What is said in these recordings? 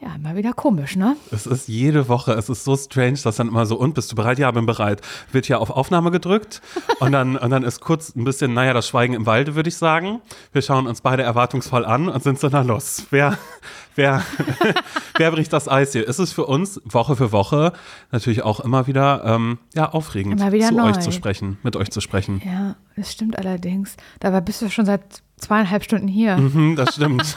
Ja, immer wieder komisch, ne? Es ist jede Woche, es ist so strange, dass dann immer so, und bist du bereit? Ja, bin bereit. Wird hier auf Aufnahme gedrückt und dann, und dann ist kurz ein bisschen, naja, das Schweigen im Walde, würde ich sagen. Wir schauen uns beide erwartungsvoll an und sind so, na los, wer, wer, wer bricht das Eis hier? Es ist für uns Woche für Woche natürlich auch immer wieder, ähm, ja, aufregend, Immer wieder zu neu. euch zu sprechen, mit euch zu sprechen. Ja, das stimmt allerdings. Dabei bist du schon seit zweieinhalb Stunden hier. Mhm, das stimmt.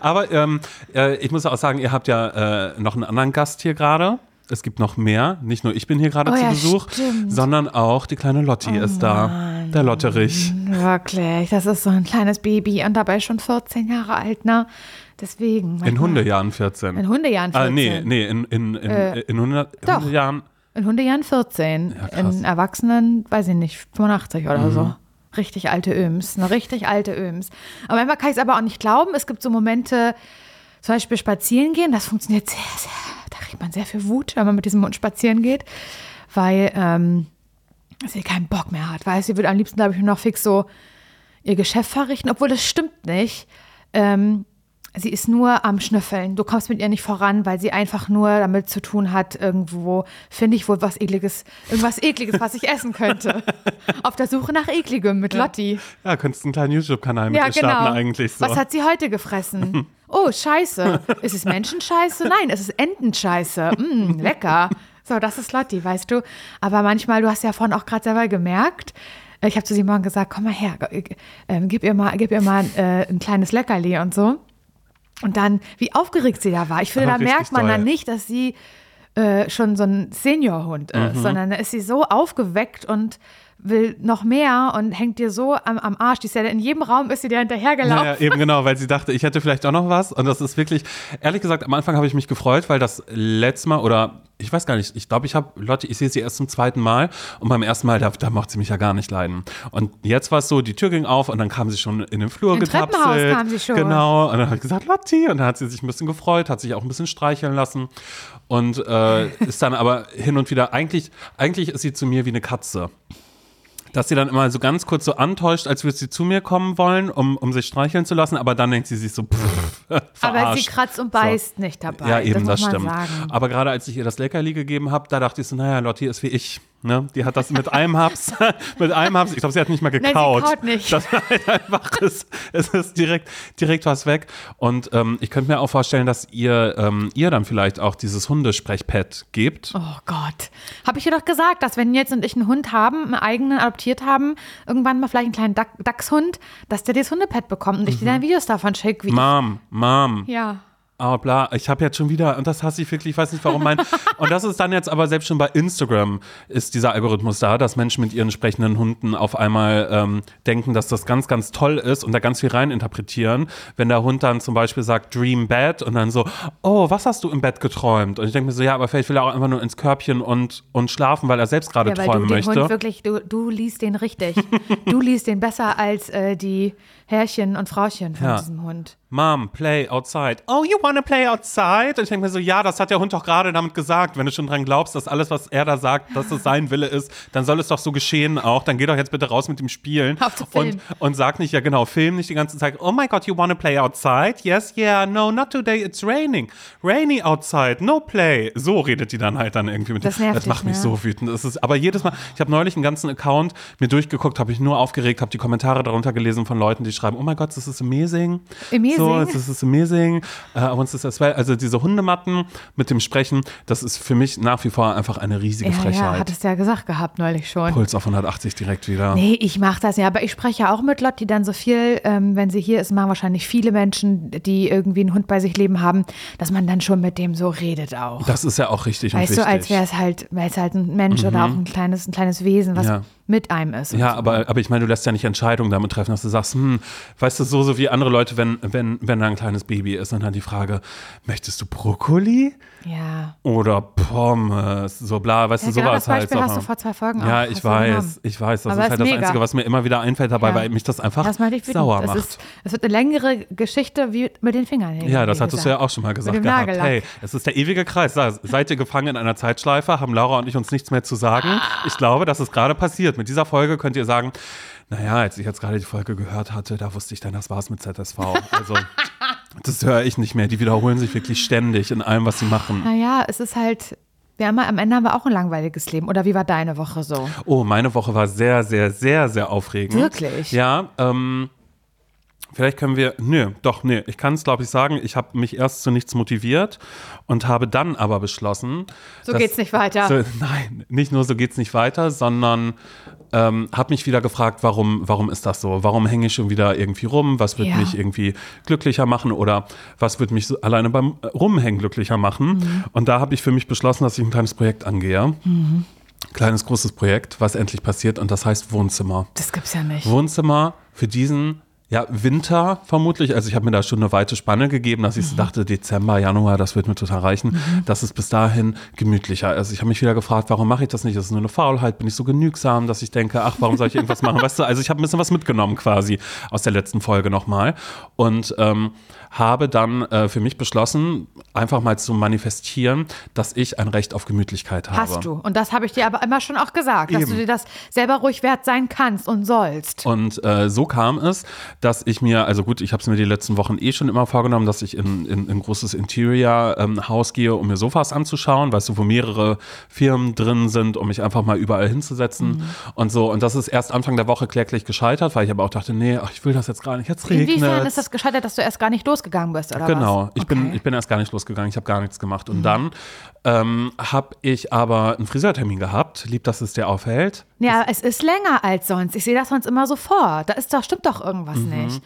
Aber ähm, äh, ich muss auch sagen, ihr habt ja äh, noch einen anderen Gast hier gerade. Es gibt noch mehr. Nicht nur ich bin hier gerade Oh zu ja, Besuch, stimmt. Oh sondern auch die kleine Lotti ist da. Der Lotterich. Wirklich, das ist so ein kleines Baby und dabei schon 14 Jahre alt, ne? Deswegen. In Hundejahren 14. In Hundejahren Ah, 14. nee, nee, in, in, in, Äh, in 100 doch. Hundejahren. In Hundejahren 14. Ja. Mhm. in Erwachsenen, weiß ich nicht, 85 oder so. Richtig alte Öms, eine richtig alte Öms. Aber manchmal kann ich es aber auch nicht glauben. Es gibt so Momente, zum Beispiel spazieren gehen, das funktioniert sehr, sehr, da kriegt man sehr viel Wut, wenn man mit diesem Hund spazieren geht, weil ähm, sie keinen Bock mehr hat. Weil sie würde am liebsten, glaube ich, nur noch fix so ihr Geschäft verrichten, obwohl das stimmt nicht. Ähm, sie ist nur am Schnüffeln. Du kommst mit ihr nicht voran, weil sie einfach nur damit zu tun hat, irgendwo finde ich wohl was ekliges, irgendwas ekliges, was ich essen könnte. Auf der Suche nach ekligem mit Lotti. Ja, könntest einen kleinen YouTube-Kanal mit Ja, ihr starten genau. eigentlich so. Was hat sie heute gefressen? Oh, Scheiße. Ist es Menschenscheiße? Nein, es ist Entenscheiße. Mm, lecker. So, das ist Lotti, weißt du. Aber manchmal, du hast ja vorhin auch gerade selber gemerkt, äh, ich habe zu Simon gesagt, komm mal her, äh, gib ihr mal, gib ihr mal äh, ein kleines Leckerli und so. Und dann, wie aufgeregt sie da war. Ich finde, Aber da merkt man dann doll. nicht, dass sie äh, schon so ein Seniorhund ist, Mhm. sondern da ist sie so aufgeweckt und will noch mehr und hängt dir so am, am Arsch. Die ist ja in jedem Raum ist sie dir hinterhergelaufen. Naja, eben genau, weil sie dachte, ich hätte vielleicht auch noch was. Und das ist wirklich, ehrlich gesagt, am Anfang habe ich mich gefreut, weil das letzte Mal oder ich weiß gar nicht, ich glaube, ich habe Lotte, ich sehe sie erst zum zweiten Mal und beim ersten Mal, da, da mochte sie mich ja gar nicht leiden. Und jetzt war es so, die Tür ging auf und dann kam sie schon in den Flur Im getapselt. Treppenhaus kam sie schon. Genau. Und dann habe ich gesagt, Lotti. Und dann hat sie sich ein bisschen gefreut, hat sich auch ein bisschen streicheln lassen. Und äh, ist dann aber hin und wieder, eigentlich, eigentlich ist sie zu mir wie eine Katze dass sie dann immer so ganz kurz so antäuscht, als würde sie zu mir kommen wollen, um, um sich streicheln zu lassen, aber dann denkt sie sich so, pff, Aber verarscht. sie kratzt und beißt nicht dabei. Ja, eben, das, das, stimmt. Sagen. Aber gerade als ich ihr das Leckerli gegeben habe, da dachte ich so, naja, Lotti ist wie ich. Ne? Die hat das mit einem Haps, mit einem Haps, ich glaube, sie hat nicht mal sie gekaut. kaut nicht. Das war halt einfach, es, es ist direkt, direkt was weg. Und ähm, ich könnte mir auch vorstellen, dass ihr, ähm, ihr dann vielleicht auch dieses Hundesprechpad gebt. Oh Gott. Habe ich dir doch gesagt, dass wenn jetzt und ich einen Hund haben, einen eigenen adoptiert haben, irgendwann mal vielleicht einen kleinen Dax- Dachshund, dass der das Hundepad bekommt und ich Mhm. dir dann Videos davon schicke, wie Mom, Mom, Ja. Oh, bla, ich habe jetzt schon wieder, und das hasse ich wirklich, ich weiß nicht warum mein. und das ist dann jetzt aber selbst schon bei Instagram ist dieser Algorithmus da, dass Menschen mit ihren sprechenden Hunden auf einmal ähm, denken, dass das ganz, ganz toll ist und da ganz viel reininterpretieren. Wenn der Hund dann zum Beispiel sagt Dream Bed und dann so, oh, was hast du im Bett geträumt? Und ich denke mir so, ja, aber vielleicht will er auch einfach nur ins Körbchen und, und schlafen, weil er selbst gerade Ja, weil du träumen den möchte. Hund wirklich, du, du liest den richtig. du liest den besser als äh, die Herrchen und Frauchen von Ja. diesem Hund. Mom, play outside. Oh, you wanna play outside? Und ich denke mir so, ja, das hat der Hund doch gerade damit gesagt. Wenn du schon dran glaubst, dass alles, was er da sagt, dass es sein Wille ist, dann soll es doch so geschehen auch. Dann geh doch jetzt bitte raus mit dem Spielen. Und, und sag nicht, ja genau, film nicht die ganze Zeit, oh my God, you wanna play outside? Yes, yeah, no, not today, it's raining. Rainy outside, no play. So redet die dann halt dann irgendwie mit Das dem. nervt Das macht dich, mich ne? so wütend. Das ist, aber jedes Mal, ich habe neulich einen ganzen Account mir durchgeguckt, habe ich nur aufgeregt, habe die Kommentare darunter gelesen von Leuten, die schreiben, oh my God, this is amazing. Amazing. So, this is amazing. Uh, want this as well. Also diese Hundematten mit dem Sprechen, das ist für mich nach wie vor einfach eine riesige Ja, ja, Frechheit. hattest du ja gesagt gehabt neulich schon. Puls auf 180 direkt wieder. Nee, ich mache das ja, aber ich spreche ja auch mit Lotti dann so viel, ähm, wenn sie hier ist, machen wahrscheinlich viele Menschen, die irgendwie einen Hund bei sich leben haben, dass man dann schon mit dem so redet auch. Das ist ja auch richtig weißt und du, wichtig. Mhm. als wäre es halt, wäre es halt ein Mensch oder auch ein kleines, ein kleines Wesen, was Ja. Mit einem ist. Ja, so. aber, aber ich meine, du lässt ja nicht Entscheidungen damit treffen, dass du sagst, hm, weißt du, so, so wie andere Leute, wenn, wenn, wenn da ein kleines Baby ist, und dann die Frage, möchtest du Brokkoli Ja. oder Pommes? So bla, weißt ja du, genau sowas das Beispiel halt. hast du vor zwei Folgen auch ja, hast ich weiß, ich weiß. Das Aber ist halt das mega. Einzige, was mir immer wieder einfällt dabei, Ja. weil mich das einfach Das ich sauer das macht. Ist, es wird eine längere Geschichte wie mit den Fingern. Ja, das hattest du ja auch schon mal gesagt gehabt. Nagellack. Hey, es ist der ewige Kreis. Seid ihr gefangen in einer Zeitschleife, haben Laura und ich uns nichts mehr zu sagen. Ich glaube, das ist gerade passiert. Mit dieser Folge könnt ihr sagen, naja, als ich jetzt gerade die Folge gehört hatte, da wusste ich dann, das war's mit ZSV. Also Das höre ich nicht mehr. Die wiederholen sich wirklich ständig in allem, was sie machen. Naja, es ist halt, wir haben, am Ende haben wir auch ein langweiliges Leben. Oder wie war deine Woche so? Oh, meine Woche war sehr, sehr, sehr, sehr aufregend. Wirklich? Ja, ähm, Vielleicht können wir, nö, doch, nö. Ich kann es, glaube ich, sagen, ich habe mich erst zu nichts motiviert und habe dann aber beschlossen. So geht's nicht weiter. So, nein, nicht nur so geht's nicht weiter, sondern ähm, habe mich wieder gefragt, warum, warum ist das so? Warum hänge ich schon wieder irgendwie rum? Was wird Ja. mich irgendwie glücklicher machen oder was wird mich so alleine beim Rumhängen glücklicher machen? Mhm. Und da habe ich für mich beschlossen, dass ich ein kleines Projekt angehe. Kleines, großes Projekt, was endlich passiert und das heißt Wohnzimmer. Das gibt's ja nicht. Wohnzimmer für diesen ja, Winter vermutlich. Also ich habe mir da schon eine weite Spanne gegeben, dass ich so dachte, Dezember, Januar, das wird mir total reichen. Das ist bis dahin gemütlicher. Also ich habe mich wieder gefragt, warum mache ich das nicht? Das ist nur eine Faulheit. Bin ich so genügsam, dass ich denke, ach, warum soll ich irgendwas machen? Weißt du, also ich habe ein bisschen was mitgenommen quasi aus der letzten Folge nochmal. Und ähm, habe dann äh, für mich beschlossen, einfach mal zu manifestieren, dass ich ein Recht auf Gemütlichkeit habe. Hast du. Und das habe ich dir aber immer schon auch gesagt, dass Eben. du dir das selber ruhig wert sein kannst und sollst. Und äh, so kam es, dass ich mir, also gut, ich habe es mir die letzten Wochen eh schon immer vorgenommen, dass ich in, in, in ein großes Interior-Haus gehe, um mir Sofas anzuschauen, weißt du, wo mehrere Firmen drin sind, um mich einfach mal überall hinzusetzen Mhm. und so. Und das ist erst Anfang der Woche kläglich gescheitert, weil ich aber auch dachte, nee, ach, ich will das jetzt gar nicht, jetzt regnet Inwiefern ist das gescheitert, dass du erst gar nicht losgegangen bist, oder Genau, was? ich, bin, Okay. Mhm. ich bin erst gar nicht losgegangen, ich habe gar nichts gemacht. Und dann ähm, habe ich aber einen Friseurtermin gehabt, lieb, dass es dir aufhält. Ja, es ist länger als sonst. Ich sehe das sonst immer so vor. Da ist doch, stimmt doch irgendwas Mhm. Nicht.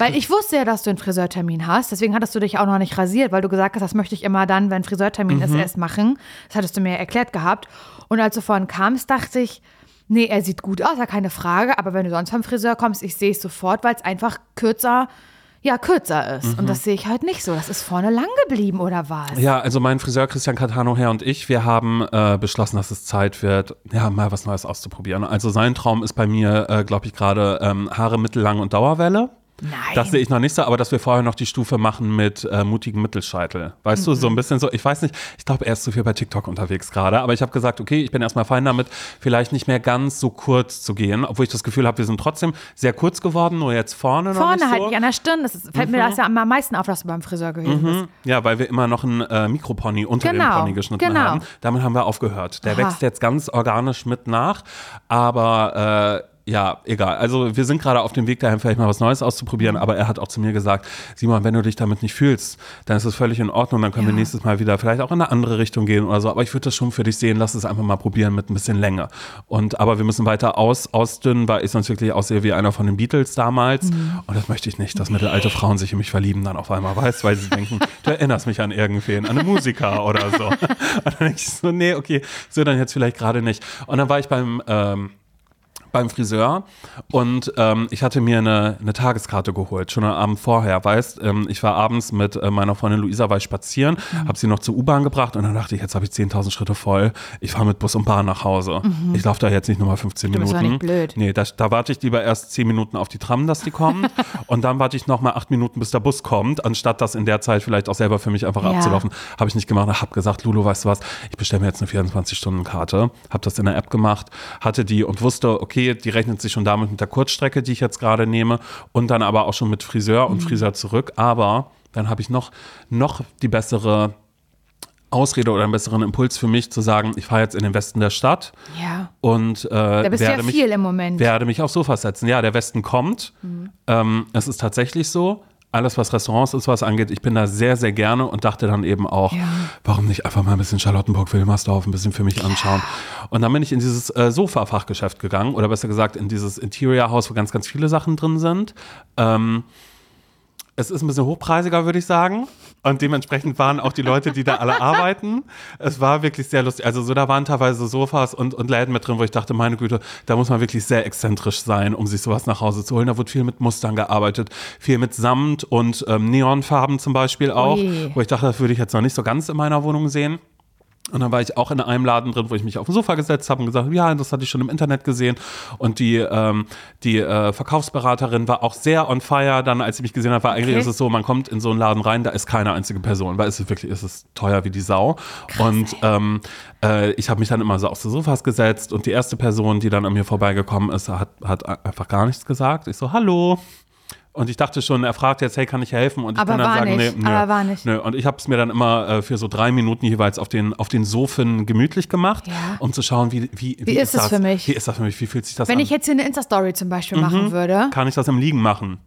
Weil ich wusste ja, dass du einen Friseurtermin hast. Deswegen hattest du dich auch noch nicht rasiert, weil du gesagt hast, das möchte ich immer dann, wenn Friseurtermin Mhm. ist, erst machen. Das hattest du mir erklärt gehabt. Und als du vorhin kamst, dachte ich, nee, er sieht gut aus, ja keine Frage. Aber wenn du sonst vom Friseur kommst, ich sehe es sofort, weil es einfach kürzer, ja, kürzer ist. Mhm. Und das sehe ich halt nicht so. Das ist vorne lang geblieben, oder was? Ja, also mein Friseur Christian Catano her und ich, wir haben äh, beschlossen, dass es Zeit wird, ja, mal was Neues auszuprobieren. Also sein Traum ist bei mir, äh, glaube ich, gerade ähm, Haare mittellang und Dauerwelle. Nein. Das sehe ich noch nicht so, aber dass wir vorher noch die Stufe machen mit äh, mutigen Mittelscheitel. Weißt du, so ein bisschen so, ich weiß nicht, ich glaube, er ist zu viel bei TikTok unterwegs gerade, aber ich habe gesagt, okay, ich bin erstmal fein damit, vielleicht nicht mehr ganz so kurz zu gehen, obwohl ich das Gefühl habe, wir sind trotzdem sehr kurz geworden, nur jetzt vorne, noch Vorne nicht halt so. nicht an der Stirn. Das ist, fällt mir das ja am meisten auf, dass du beim Friseur gewesen bist. Ja, weil wir immer noch einen äh, Mikropony unter Genau, dem Pony geschnitten genau. haben. Damit haben wir aufgehört. Der Aha. wächst jetzt ganz organisch mit nach, aber äh, ja, egal. Also wir sind gerade auf dem Weg dahin, vielleicht mal was Neues auszuprobieren, Mhm. aber er hat auch zu mir gesagt, Simon, wenn du dich damit nicht fühlst, dann ist es völlig in Ordnung, dann können wir Ja. nächstes Mal wieder vielleicht auch in eine andere Richtung gehen oder so, aber ich würde das schon für dich sehen, lass es einfach mal probieren mit ein bisschen Länge. Und aber wir müssen weiter aus, ausdünnen, weil ich sonst wirklich aussehe wie einer von den Beatles damals Mhm. und das möchte ich nicht, dass mittelalte Frauen sich in mich verlieben dann auf einmal, weißt, weil sie denken, du erinnerst mich an irgendwen, an einen Musiker oder so. Und dann denke ich so, nee, okay, so dann jetzt vielleicht gerade nicht. Und dann war ich beim ähm, beim Friseur und ähm, ich hatte mir eine, eine Tageskarte geholt, schon am Abend vorher, weißt, ähm, ich war abends mit äh, meiner Freundin Luisa war ich spazieren, Mhm. habe sie noch zur U-Bahn gebracht und dann dachte ich, jetzt habe ich 10.000 Schritte voll, ich fahre mit Bus und Bahn nach Hause. Ich laufe da jetzt nicht nochmal 15 Mhm. Du Minuten. doch nicht blöd. Nee, da, da warte ich lieber erst 10 Minuten auf die Tram, dass die kommen und dann warte ich nochmal 8 Minuten, bis der Bus kommt, anstatt das in der Zeit vielleicht auch selber für mich einfach Ja. abzulaufen. Habe ich nicht gemacht, habe gesagt, Lulu, weißt du was, ich bestelle mir jetzt eine 24-Stunden-Karte, habe das in der App gemacht, hatte die und wusste, okay, die rechnet sich schon damit mit der Kurzstrecke, die ich jetzt gerade nehme und dann aber auch schon mit Friseur und Friseur zurück, aber dann habe ich noch, noch die bessere Ausrede oder einen besseren Impuls für mich zu sagen, ich fahre jetzt in den Westen der Stadt Ja. und äh, Da bist du ja werde mich viel im Moment. werde mich aufs Sofa setzen. Ja, der Westen kommt. Ähm, es ist tatsächlich so. Alles, was Restaurants ist, was angeht, ich bin da sehr, sehr gerne und dachte dann eben auch, Ja. warum nicht einfach mal ein bisschen Charlottenburg-Wilmersdorf ein bisschen für mich anschauen. Und dann bin ich in dieses äh, Sofa-Fachgeschäft gegangen oder besser gesagt in dieses Interior-Haus, wo ganz, ganz viele Sachen drin sind. Ähm, es ist ein bisschen hochpreisiger, würde ich sagen. Und dementsprechend waren auch die Leute, die da alle arbeiten. Es war wirklich sehr lustig. Also so, da waren teilweise Sofas und, und Läden mit drin, wo ich dachte, meine Güte, da muss man wirklich sehr exzentrisch sein, um sich sowas nach Hause zu holen. Da wurde viel mit Mustern gearbeitet, viel mit Samt und ähm, Neonfarben zum Beispiel auch, Ui. wo ich dachte, das würde ich jetzt noch nicht so ganz in meiner Wohnung sehen. Und dann war ich auch in einem Laden drin, wo ich mich auf dem Sofa gesetzt habe und gesagt, ja, das hatte ich schon im Internet gesehen. Und die, ähm, die äh, Verkaufsberaterin war auch sehr on fire. Dann, als sie mich gesehen hat, war eigentlich Okay. ist es so, man kommt in so einen Laden rein, da ist keine einzige Person, weil es ist wirklich, es ist teuer wie die Sau. und ähm, äh, ich habe mich dann immer so auf die Sofas gesetzt und die erste Person, die dann an mir vorbeigekommen ist, hat, hat einfach gar nichts gesagt. Ich so, hallo. Und ich dachte schon, er fragt jetzt, hey, kann ich helfen? Und ich Aber kann dann war sagen, nicht, nee, nö, aber war nicht. nö. Und ich habe es mir dann immer äh, für so drei Minuten jeweils auf den, auf den Sofen gemütlich gemacht, Ja. um zu schauen, wie, wie, wie, ist es das für mich? Wie ist das für mich? Wie fühlt sich das Wenn an? ich jetzt hier eine Insta-Story zum Beispiel machen würde. kann ich das im Liegen machen.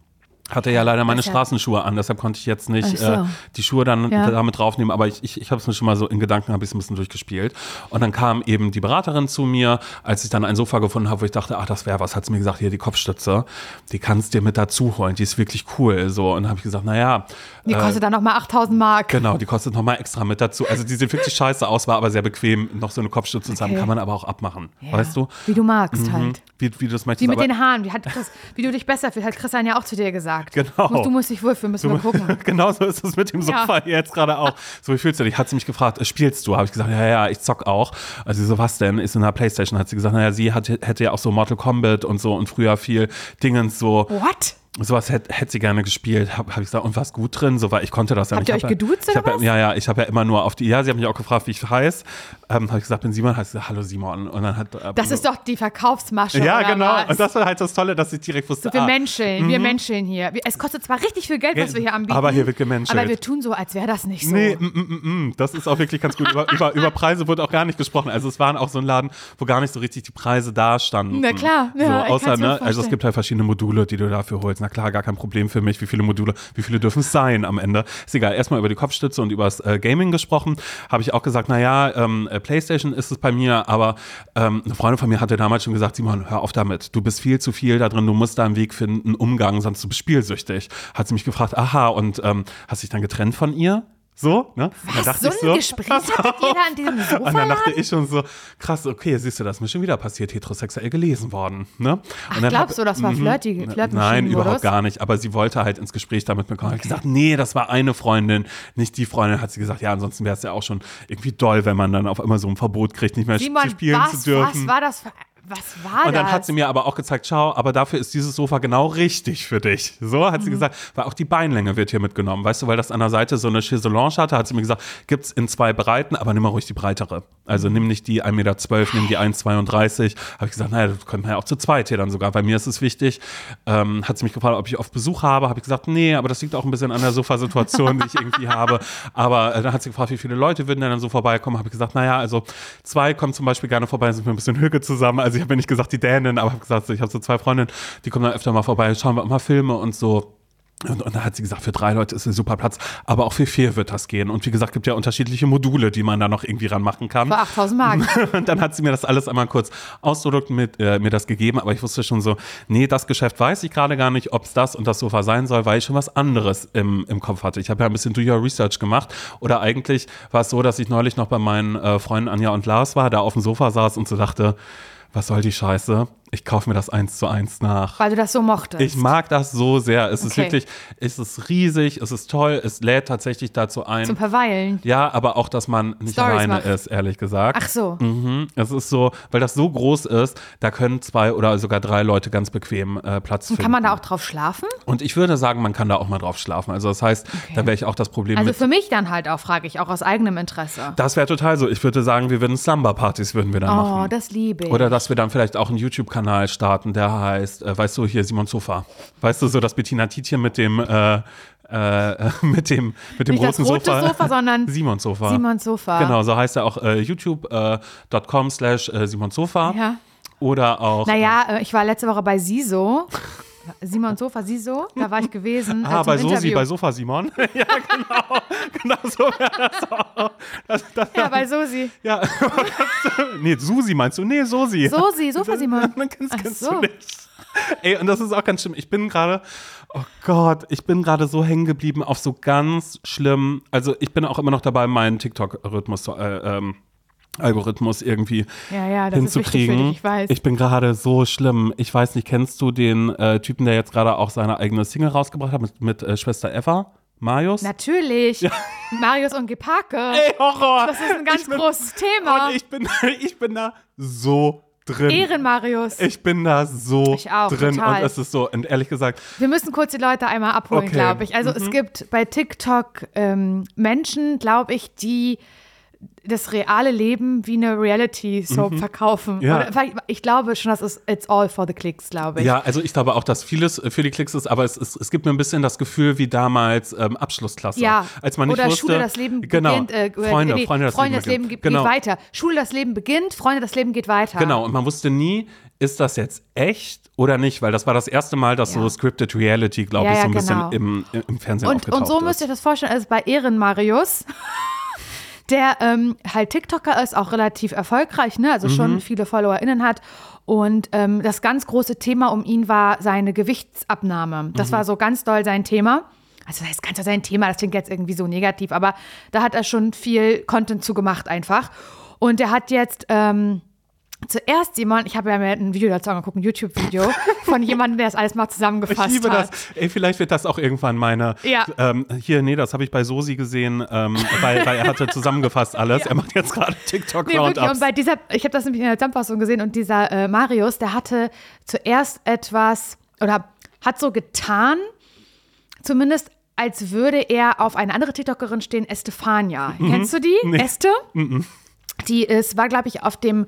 Hatte ja leider meine das ja- Straßenschuhe an, deshalb konnte ich jetzt nicht so. äh, die Schuhe dann Ja. damit draufnehmen, aber ich, ich, ich habe es mir schon mal so in Gedanken, habe ich es ein bisschen durchgespielt. Und dann kam eben die Beraterin zu mir, als ich dann ein Sofa gefunden habe, wo ich dachte, ach, das wäre was, hat sie mir gesagt, hier die Kopfstütze, die kannst du dir mit dazu holen, die ist wirklich cool. So, und dann habe ich gesagt, naja, Die kostet dann nochmal 8000 Mark. Genau, die kostet nochmal extra mit dazu. Also die sieht wirklich scheiße aus, war aber sehr bequem. Noch so eine Kopfstütze zu haben, Okay. kann man aber auch abmachen. Ja. Weißt du? Wie du magst halt. Wie, wie du das möchtest. Die mit den Haaren, wie, hat Chris, wie du dich besser fühlst, hat Christian ja auch zu dir gesagt. Genau. Musst, du musst dich wohlfühlen, müssen wir gucken. genau so ist es mit dem Ja. Sofa hier jetzt gerade auch. So, wie fühlst du dich? Hat sie mich gefragt, äh, spielst du? Habe ich gesagt, ja, ja, ich zock auch. Also sie so, was denn? Ist in der Playstation. Hat sie gesagt, naja, sie hat, hätte ja auch so Mortal Kombat und so und früher viel Dingens so. What? Sowas hätte hätt sie gerne gespielt. Habe hab ich gesagt, und was gut drin? So, weil ich konnte das ja Habt nicht. ihr Ich euch ja- geduzt ich oder was? Ja, ja, ich habe ja immer nur auf die. Ja, sie hat mich auch gefragt, wie ich heiße. Ähm, habe ich gesagt, bin Simon. Heißt sie, hallo Simon. Und dann hat. äh, Das ist doch die Verkaufsmasche. Ja, genau. Was? Und das war halt das Tolle, dass ich direkt wusste. wir ah, menscheln, wir menscheln hier. Es kostet zwar richtig viel Geld, was wir hier anbieten. aber hier wird gemenschelt. Aber wir tun so, als wäre das nicht so. Nee, mm, mm, mm. das ist auch wirklich ganz gut. Über, über, über Preise wurde auch gar nicht gesprochen. Also es waren auch so ein Laden, wo gar nicht so richtig die Preise da standen. Na klar, ja, so, außer, ne, also es gibt halt verschiedene Module, die du dafür holst. Na klar, gar kein Problem für mich. Wie viele Module, wie viele dürfen es sein am Ende? Ist egal. Erstmal über die Kopfstütze und über das äh, Gaming gesprochen. Habe ich auch gesagt, naja, ähm, äh, Playstation ist es bei mir, aber ähm, eine Freundin von mir hatte damals schon gesagt, Simon, hör auf damit. Du bist viel zu viel da drin, du musst da einen Weg finden, Umgang, sonst du bist spielsüchtig. Hat sie mich gefragt, aha, und ähm, hast dich dann getrennt von ihr? So, ne? Und dann Was, so ein Gespräch hattet ihr da an diesem Sofa? und dann dachte ich schon so, krass, okay, siehst du, das ist mir schon wieder passiert, heterosexuell gelesen worden. Ne? Ach, und dann glaubst du, das war Mhm. flirty, flirtmaschinen Nein, überhaupt gar nicht. Aber sie wollte halt ins Gespräch damit bekommen. Ich gesagt, nee, das war eine Freundin, nicht die Freundin. Hat sie gesagt, ja, ansonsten wäre es ja auch schon irgendwie doll, wenn man dann auf einmal so ein Verbot kriegt, nicht mehr Simon, zu spielen was, zu dürfen. was war das? Für, was war Und dann das? hat sie mir aber auch gezeigt, schau, aber dafür ist dieses Sofa genau richtig für dich. So hat sie Mhm. gesagt, weil auch die Beinlänge wird hier mitgenommen. Weißt du, weil das an der Seite so eine Chaiselange hatte, hat sie mir gesagt, gibt's in zwei Breiten, aber nimm mal ruhig die breitere. Also nimm nicht die 1,12 Meter, nimm die 1,32. Habe ich gesagt, naja, das könnten wir ja auch zu zweit hier dann sogar. Bei mir ist es wichtig. Ähm, hat sie mich gefragt, ob ich oft Besuch habe. Habe ich gesagt, nee, aber das liegt auch ein bisschen an der Sofasituation, die ich irgendwie habe. Aber äh, dann hat sie gefragt, wie viele Leute würden denn dann so vorbeikommen. Habe ich gesagt, naja, also zwei kommen zum Beispiel gerne vorbei, sind wir ein bisschen Hüge zusammen. Also ich habe ja nicht gesagt die Dänen, aber habe gesagt, ich habe so zwei Freundinnen, die kommen dann öfter mal vorbei, schauen wir mal Filme und so. Und, und dann hat sie gesagt, für drei Leute ist ein super Platz, aber auch für vier wird das gehen. Und wie gesagt, gibt ja unterschiedliche Module, die man da noch irgendwie ranmachen kann. Für 8000 Mark. Und dann hat sie mir das alles einmal kurz ausgedrückt, mit, äh, mir das gegeben, aber ich wusste schon so, nee, das Geschäft weiß ich gerade gar nicht, ob es das und das Sofa sein soll, weil ich schon was anderes im, im Kopf hatte. Ich habe ja ein bisschen Do Your Research gemacht oder eigentlich war es so, dass ich neulich noch bei meinen äh, Freunden Anja und Lars war, da auf dem Sofa saß und so dachte, was soll die Scheiße? Ich kaufe mir das eins zu eins nach. Weil du das so mochtest. Ich mag das so sehr. Es ist Okay. wirklich, es ist riesig, es ist toll, es lädt tatsächlich dazu ein. Zum Verweilen. ja, aber auch, dass man nicht Stories alleine macht. ist, ehrlich gesagt. Ach so. Mhm. Es ist so, weil das so groß ist, da können zwei oder sogar drei Leute ganz bequem äh, Platz Und finden. kann man da auch drauf schlafen? Und ich würde sagen, man kann da auch mal drauf schlafen. Also das heißt, da wäre ich auch das Problem Also für mich dann halt auch, frage ich, auch aus eigenem Interesse. Das wäre total so. Ich würde sagen, wir würden Slumber-Partys würden wir dann Oh, machen. das liebe ich. Oder dass wir dann vielleicht auch einen YouTube-Kanal starten, der heißt, äh, weißt du, hier Simon Sofa. Weißt du, so das Bettina Tietjen mit dem, äh, äh, mit dem, mit dem Nicht das großen rote Sofa. Sofa, sondern Simon Sofa. Simons Sofa. Genau, so heißt er auch äh, youtube.com slash äh, Simon Sofa. Ja. Oder auch. Naja, äh, ich war letzte Woche bei Siso. Simon Sofa, Siso, da war ich gewesen. Ah, äh, bei Sosi, bei Sofa Simon. ja, genau. genau so wäre das auch. Das, das, Ja, bei Sosi. ja. nee, Susi meinst du? Nee, Sosi. Sosi, Sofa Simon. Dann kennst, kennst so. du nicht. Ey, und das ist auch ganz schlimm. Ich bin gerade, oh Gott, ich bin gerade so hängen geblieben auf so ganz schlimm. Also ich bin auch immer noch dabei, meinen TikTok-Rhythmus zu, äh, ähm, Algorithmus irgendwie Ja, ja, das hinzukriegen. dich, ich weiß. Ich bin gerade so schlimm. Ich weiß nicht, kennst du den äh, Typen, der jetzt gerade auch seine eigene Single rausgebracht hat mit, mit äh, Schwester Eva? Marius? Natürlich. Marius und Gepake. Ey, Horror! Das ist ein ganz bin- großes Thema. Und ich bin, ich bin da so drin. Ehrenmarius. Ich bin da so Ich auch, drin total. und es ist so, und ehrlich gesagt, Wir müssen kurz die Leute einmal abholen, Okay. glaube ich. Also es gibt bei TikTok ähm, Menschen, glaube ich, die das reale Leben wie eine Reality-Soap verkaufen. Mhm. Ja. Oder, vielleicht- ich glaube schon, das ist it's all for the clicks, glaube ich. Ja, also ich glaube auch, dass vieles äh, für die Klicks ist, aber es, es, es gibt mir ein bisschen das Gefühl wie damals ähm, Abschlussklasse. Ja, als man nicht oder wusste, Schule, das Leben genau, beginnt. Äh, Freunde, nee, Freunde, das Leben, das Leben geht, genau, weiter. Schule, das Leben beginnt, Freunde, das Leben geht weiter. Genau, und man wusste nie, ist das jetzt echt oder nicht, weil das war das erste Mal, dass Ja. so Scripted Reality, glaube Ja, ich, so ja, ein genau. bisschen im, im Fernsehen Und, aufgetaucht und so ist. müsst ihr das vorstellen, also bei Ehren Marius, der ähm, halt TikToker ist, auch relativ erfolgreich, ne? also Mhm. schon viele FollowerInnen hat. Und ähm, das ganz große Thema um ihn war seine Gewichtsabnahme. Das Mhm. war so ganz doll sein Thema. Also das ist ganz sein Thema, das klingt jetzt irgendwie so negativ, aber da hat er schon viel Content zu gemacht einfach. Und er hat jetzt ähm, zuerst jemand, ich habe ja mir ein Video dazu angeguckt, ein YouTube-Video von jemandem, der das alles mal zusammengefasst Ich liebe hat. das. Ey, vielleicht wird das auch irgendwann meine. Ja. Ähm, hier, nee, das habe ich bei Sosi gesehen, ähm, weil, weil er hatte zusammengefasst alles. Er macht jetzt gerade TikTok Nee, wirklich. Und bei dieser, ich habe das nämlich in der Zusammenfassung gesehen und dieser äh, Marius, der hatte zuerst etwas oder hat so getan, zumindest als würde er auf eine andere TikTokerin stehen, Estefania. Kennst du die? Mhm. Nee. Este? Die ist, war, glaube ich, auf dem,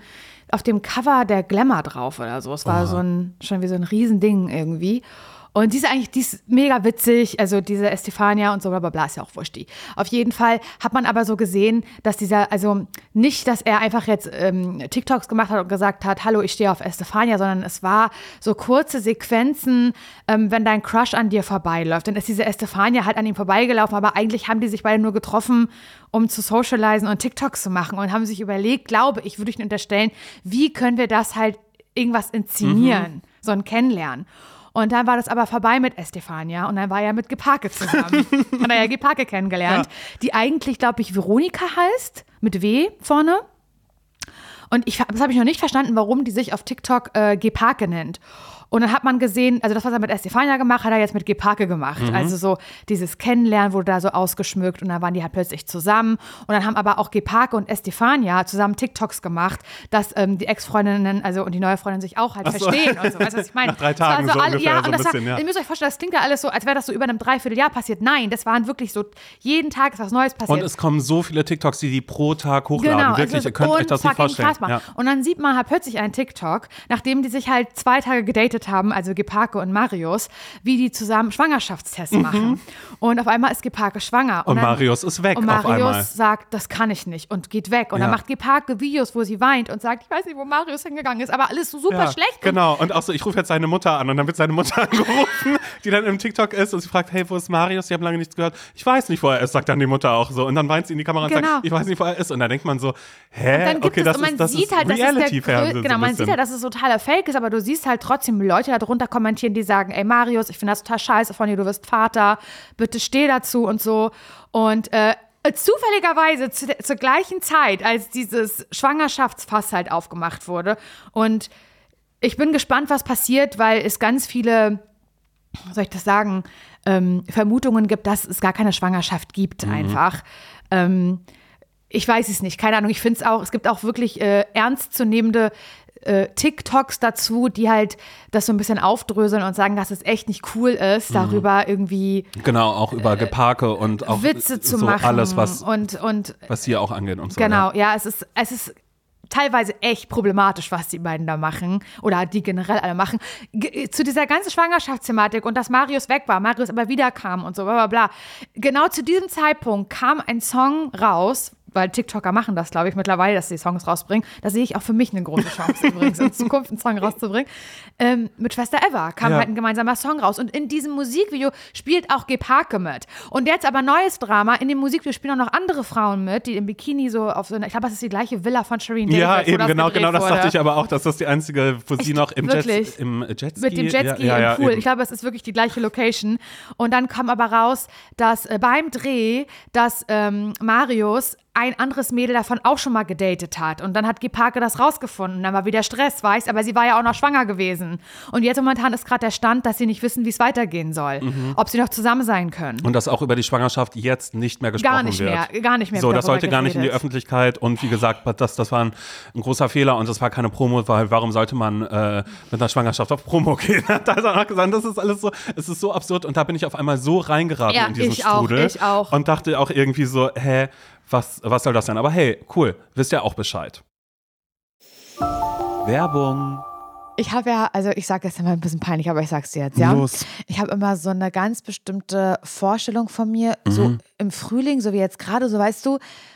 auf dem Cover der Glamour drauf oder so. Es war so ein, schon wie so ein Riesending irgendwie. Und die ist eigentlich, die ist mega witzig, also diese Estefania und so, bla bla bla, ist ja auch wurscht die. Auf jeden Fall hat man aber so gesehen, dass dieser, also nicht, dass er einfach jetzt ähm, TikToks gemacht hat und gesagt hat, hallo, ich stehe auf Estefania, sondern es war so kurze Sequenzen, ähm, wenn dein Crush an dir vorbeiläuft. Dann ist diese Estefania halt an ihm vorbeigelaufen, aber eigentlich haben die sich beide nur getroffen, um zu socialisen und TikToks zu machen und haben sich überlegt, glaube ich, würde ich Ihnen unterstellen, wie können wir das halt irgendwas inszenieren, so ein Kennenlernen. Und dann war das aber vorbei mit Estefania und dann war er mit Gepake zusammen. Hat er ja Gepake kennengelernt, die eigentlich, glaube ich, Veronika heißt, mit W vorne. Und ich, das habe ich noch nicht verstanden, warum die sich auf TikTok äh, Gepake nennt. Und dann hat man gesehen, also das, was er mit Estefania gemacht hat, er jetzt mit Gepake gemacht. Also so dieses Kennenlernen wurde da so ausgeschmückt und dann waren die halt plötzlich zusammen. Und dann haben aber auch Gepake und Estefania zusammen TikToks gemacht, dass ähm, die Ex-Freundinnen, also und die neue Freundin sich auch halt so. verstehen und so. Weißt du, was ich meine? Nach drei Tagen so alle- ja, so und ein das war, bisschen, ja. ihr müsst euch vorstellen, das klingt ja alles so, als wäre das so über einem Dreivierteljahr passiert. Nein, das waren wirklich so, jeden Tag ist was Neues passiert. Und es kommen so viele TikToks, die die pro Tag hochladen. Genau, Wirklich, also ihr könnt euch das nicht vorstellen. Ja. Und dann sieht man halt plötzlich einen TikTok, nachdem die sich halt zwei Tage gedatet haben, also Gepake und Marius, wie die zusammen Schwangerschaftstests machen. Und auf einmal ist Gepake schwanger. Mhm. Und dann- Marius ist weg Und. Marius sagt, das kann ich nicht und geht weg. Und Ja. dann macht Gepake Videos, wo sie weint und sagt, ich weiß nicht, wo Marius hingegangen ist, aber alles so super Ja, schlecht. Und Genau, und auch so, ich rufe jetzt seine Mutter an und dann wird seine Mutter angerufen, die dann im TikTok ist und sie fragt, hey, wo ist Marius? Sie haben lange nichts gehört. Ich weiß nicht, wo er ist, sagt dann die Mutter auch so. Und dann weint sie in die Kamera und Genau. sagt, ich weiß nicht, wo er ist. Und dann denkt man so, hä, okay, es, das und man ist, das sieht ist halt, Reality-Fernsehen. genau, so man sieht ja, dass es totaler Fake ist, aber du siehst halt trotzdem Leute darunter kommentieren, die sagen, ey Marius, ich finde das total scheiße von dir, du wirst Vater, bitte steh dazu und so. Und äh, zufälligerweise zu zur gleichen Zeit, als dieses Schwangerschaftsfass halt aufgemacht wurde. Und ich bin gespannt, was passiert, weil es ganz viele, wie soll ich das sagen, ähm, Vermutungen gibt, dass es gar keine Schwangerschaft gibt, einfach. Ähm, ich weiß es nicht, keine Ahnung. Ich finde es auch, es gibt auch wirklich äh, ernstzunehmende äh, TikToks dazu, die halt das so ein bisschen aufdröseln und sagen, dass es echt nicht cool ist, darüber irgendwie Genau, auch über Gepake und auch Äh, Witze zu so machen. alles, was, und, und was hier auch angeht und so. Genau, Ja. ja, es ist, es ist teilweise echt problematisch, was die beiden da machen oder die generell alle machen. Ge zu dieser ganzen Schwangerschaftsthematik und dass Marius weg war, Marius aber wieder kam und so, bla bla bla. Genau zu diesem Zeitpunkt kam ein Song raus, weil TikToker machen das, glaube ich, mittlerweile, dass sie Songs rausbringen. Da sehe ich auch für mich eine große Chance übrigens, in Zukunft einen Song rauszubringen. Ähm, mit Schwester Eva kam Ja. halt ein gemeinsamer Song raus. Und in diesem Musikvideo spielt auch Gepake mit. Und jetzt aber neues Drama. In dem Musikvideo spielen auch noch andere Frauen mit, die im Bikini so auf so einer, ich glaube, das ist die gleiche Villa von Shireen David. Ja, eben, genau, genau, das wurde. dachte ich aber auch, dass das die einzige, wo sie noch im, Wirklich? im Jetski. Mit dem Jetski ja, ja, im Pool. eben. Ich glaube, es ist wirklich die gleiche Location. Und dann kam aber raus, dass äh, beim Dreh, dass ähm, Marius ein anderes Mädel davon auch schon mal gedatet hat. Und dann hat Gepake das rausgefunden. Dann war wieder Stress, weiß, aber sie war ja auch noch schwanger gewesen. Und jetzt momentan ist gerade der Stand, dass sie nicht wissen, wie es weitergehen soll. Mhm. Ob sie noch zusammen sein können. Und dass auch über die Schwangerschaft jetzt nicht mehr gesprochen Gar nicht wird. mehr, gar nicht mehr So, das sollte gar nicht in die. Öffentlichkeit. Und wie gesagt, das, das war ein, ein großer Fehler und das war keine Promo, weil warum sollte man äh, mit einer Schwangerschaft auf Promo gehen? da ist er auch gesagt, das ist alles so, es ist so absurd. Und da bin ich auf einmal so reingeraten Ja, in diesen ich auch, Strudel. ich auch. Und dachte auch irgendwie so, hä, was, was soll das sein? Aber hey, cool, wisst ihr auch Bescheid. Werbung. Ich habe ja, also ich sage jetzt immer ein bisschen peinlich, aber ich sag's dir jetzt, ja. Los. Ich habe immer so eine ganz bestimmte Vorstellung von mir, so Mhm. im Frühling, so wie jetzt gerade, so weißt du,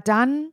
dann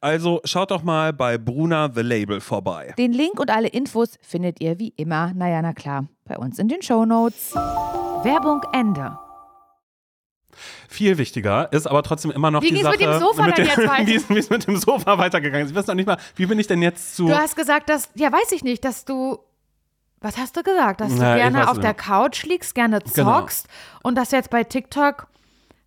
Also schaut doch mal bei Bruna The Label vorbei. Den Link und alle Infos findet ihr wie immer, naja, na klar, bei uns in den Shownotes. Werbung Ende. Viel wichtiger ist aber trotzdem immer noch Wie die Sache. mit dem Sofa mit dann dem- jetzt weiter? Wie ist wie ist mit dem Sofa weitergegangen? Ich weiß noch nicht mal, wie bin ich denn jetzt zu. Du hast gesagt, dass, ja, weiß ich nicht, dass du, was hast du gesagt? Dass du Na, gerne auf der. Couch liegst, gerne Genau. zockst und dass du jetzt bei TikTok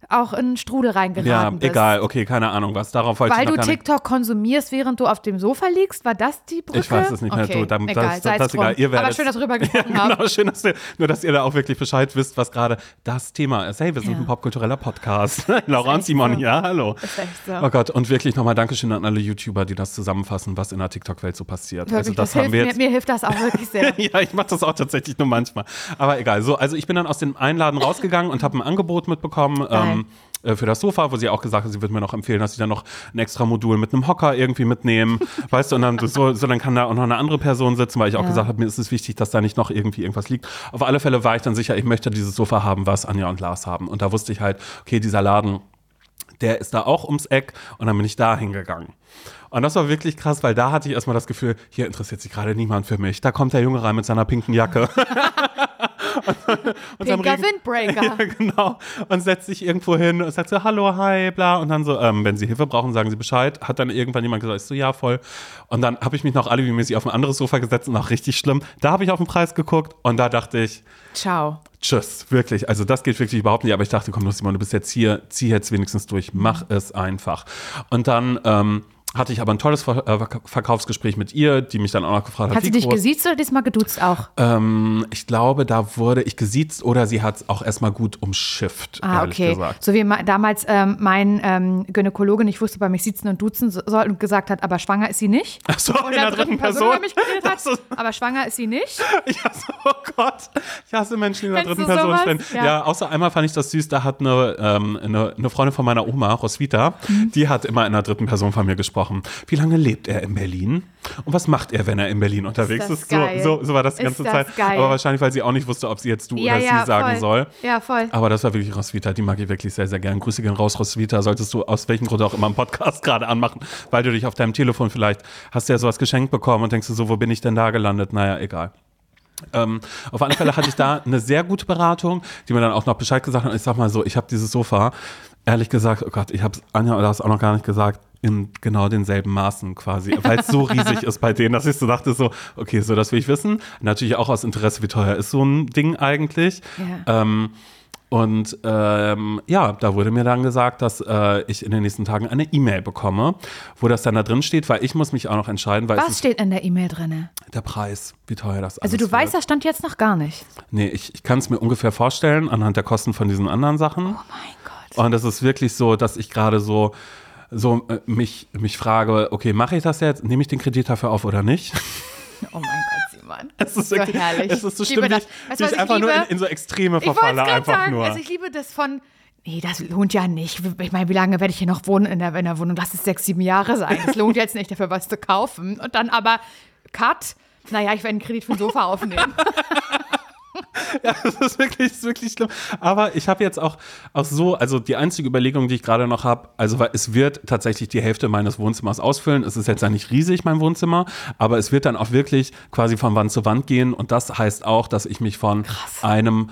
auch in einen Strudel reingeraten ja, bist. egal, okay, keine Ahnung was. Darauf wollte Weil ich noch du. TikTok konsumierst, während du auf dem Sofa liegst? War das die Brücke? Ich weiß es nicht mehr. Okay, Du, dann- egal, das- es egal. Ihr werdet- Aber schön, dass Ja, gesprochen haben. genau, schön, dass ihr, nur dass ihr da auch wirklich Bescheid wisst, was gerade das Thema ist. Hey, wir sind Ja. ein popkultureller Podcast. Echt Simon, so. ja, hallo. Ist echt so. Oh Gott, und wirklich nochmal Dankeschön an alle YouTuber, die das zusammenfassen, was in der TikTok-Welt so passiert. Wirklich, also das, das haben hilft, wir mir, jetzt. mir hilft das auch wirklich sehr. ja, ich mache das auch tatsächlich nur manchmal. Aber egal. So, also ich bin dann aus dem Einladen rausgegangen und habe ein Angebot mitbekommen. Ähm, äh, für das Sofa, wo sie auch gesagt hat, sie würde mir noch empfehlen, dass ich dann noch ein extra Modul mit einem Hocker irgendwie mitnehmen. weißt du, und dann so, so dann kann da auch noch eine andere Person sitzen, weil ich auch Ja. gesagt habe, mir ist es wichtig, dass da nicht noch irgendwie irgendwas liegt. Auf alle Fälle war ich dann sicher, ich möchte dieses Sofa haben, was Anja und Lars haben. Und da wusste ich halt, okay, dieser Laden, der ist da auch ums Eck und dann bin ich da hingegangen. Und das war wirklich krass, weil da hatte ich erstmal das Gefühl, hier interessiert sich gerade niemand für mich. Da kommt der Junge rein mit seiner pinken Jacke. und Pinker reden- Windbreaker. ja, genau. Und setzt sich irgendwo hin und sagt so, hallo, hi, bla. Und dann so, ähm, wenn Sie Hilfe brauchen, sagen Sie Bescheid. Hat dann irgendwann jemand gesagt, so, ja, voll. Und dann habe ich mich noch alibimäßig auf ein anderes Sofa gesetzt und auch richtig schlimm. Da habe ich auf den Preis geguckt und da dachte ich, Ciao. tschüss, wirklich. Also das geht wirklich überhaupt nicht. Aber ich dachte, komm, Simon, du bist jetzt hier, zieh jetzt wenigstens durch, mach es einfach. Und dann ähm, hatte ich aber ein tolles Ver äh, Verkaufsgespräch mit ihr, die mich dann auch noch gefragt hat, Hat sie dich gesiezt oder diesmal geduzt auch? ähm, ich glaube, da wurde ich gesiezt oder sie hat es auch erstmal gut umschifft, Ah, ehrlich okay. gesagt. So wie ma- damals ähm, mein ähm, Gynäkologe nicht wusste, bei mich sitzen und duzen so- soll und gesagt hat, aber schwanger ist sie nicht. Ach so, Und in der dritten Person. über mich geredet hat, aber schwanger ist sie nicht. Ja, so, oh Gott. Ich hasse Menschen, die in der dritten Person sprechen. Ja. Ja. außer einmal fand ich das süß, da hat eine, ähm, eine, eine Freundin von meiner Oma, Roswitha, Mhm. die hat immer in der dritten Person von mir gesprochen. Gesprochen. Wie lange lebt er in Berlin? Und was macht er, wenn er in Berlin unterwegs das ist? geil. So, so, so war das die Ist ganze das Zeit. geil. Aber wahrscheinlich, weil sie auch nicht wusste, ob sie jetzt du Ja, oder ja, sie sagen voll. soll. Ja, voll. Aber das war wirklich Roswitha, die mag ich wirklich sehr, sehr gern. Grüße gehen raus, Roswitha. Solltest du aus welchem Grund auch immer einen Podcast gerade anmachen, weil du dich auf deinem Telefon vielleicht hast du ja sowas geschenkt bekommen und denkst du so, wo bin ich denn da gelandet? Naja, egal. Ähm, auf alle Fälle hatte ich da eine sehr gute Beratung, die mir dann auch noch Bescheid gesagt hat. Und ich sag mal so, ich habe dieses Sofa, ehrlich gesagt, oh Gott, ich habe Anja oder hast auch noch gar nicht gesagt, in genau denselben Maßen quasi, weil es so riesig ist bei denen, dass ich so dachte so, okay, so das will ich wissen. Natürlich auch aus Interesse, wie teuer ist so ein Ding eigentlich. Ja. Ähm, und ähm, ja, da wurde mir dann gesagt, dass äh, ich in den nächsten Tagen eine E-Mail bekomme, wo das dann da drin steht, weil ich muss mich auch noch entscheiden, weil Was ist steht in der E-Mail drin? der Preis, wie teuer das Also alles du weißt, wird. das stand jetzt noch gar nicht. Nee, ich, ich kann es mir ungefähr vorstellen anhand der Kosten von diesen anderen Sachen. Oh mein Gott. Und es ist wirklich so, dass ich gerade so, so äh, mich, mich frage, okay, mache ich das jetzt? Nehme ich den Kredit dafür auf oder nicht? Oh mein Gott, Simon. Es ist so wirklich, herrlich. Es ist so Ich liebe schlimm, das. ich, Weißt ich einfach nur in, liebe? in so Extreme verfalle, es einfach sagen. nur. Also ich liebe das von. Nee, das lohnt ja nicht. Ich meine, wie lange werde ich hier noch wohnen in der, in der Wohnung? Lass es sechs, sieben Jahre sein. Das lohnt jetzt nicht, dafür was zu kaufen. Und dann aber Cut. Naja, ich werde einen Kredit für ein Sofa aufnehmen. Das ist wirklich, das ist wirklich schlimm. Aber ich habe jetzt auch, auch so, also die einzige Überlegung, die ich gerade noch habe, also weil es wird tatsächlich die Hälfte meines Wohnzimmers ausfüllen. Es ist jetzt ja nicht riesig, mein Wohnzimmer, aber es wird dann auch wirklich quasi von Wand zu Wand gehen. Und das heißt auch, dass ich mich von einem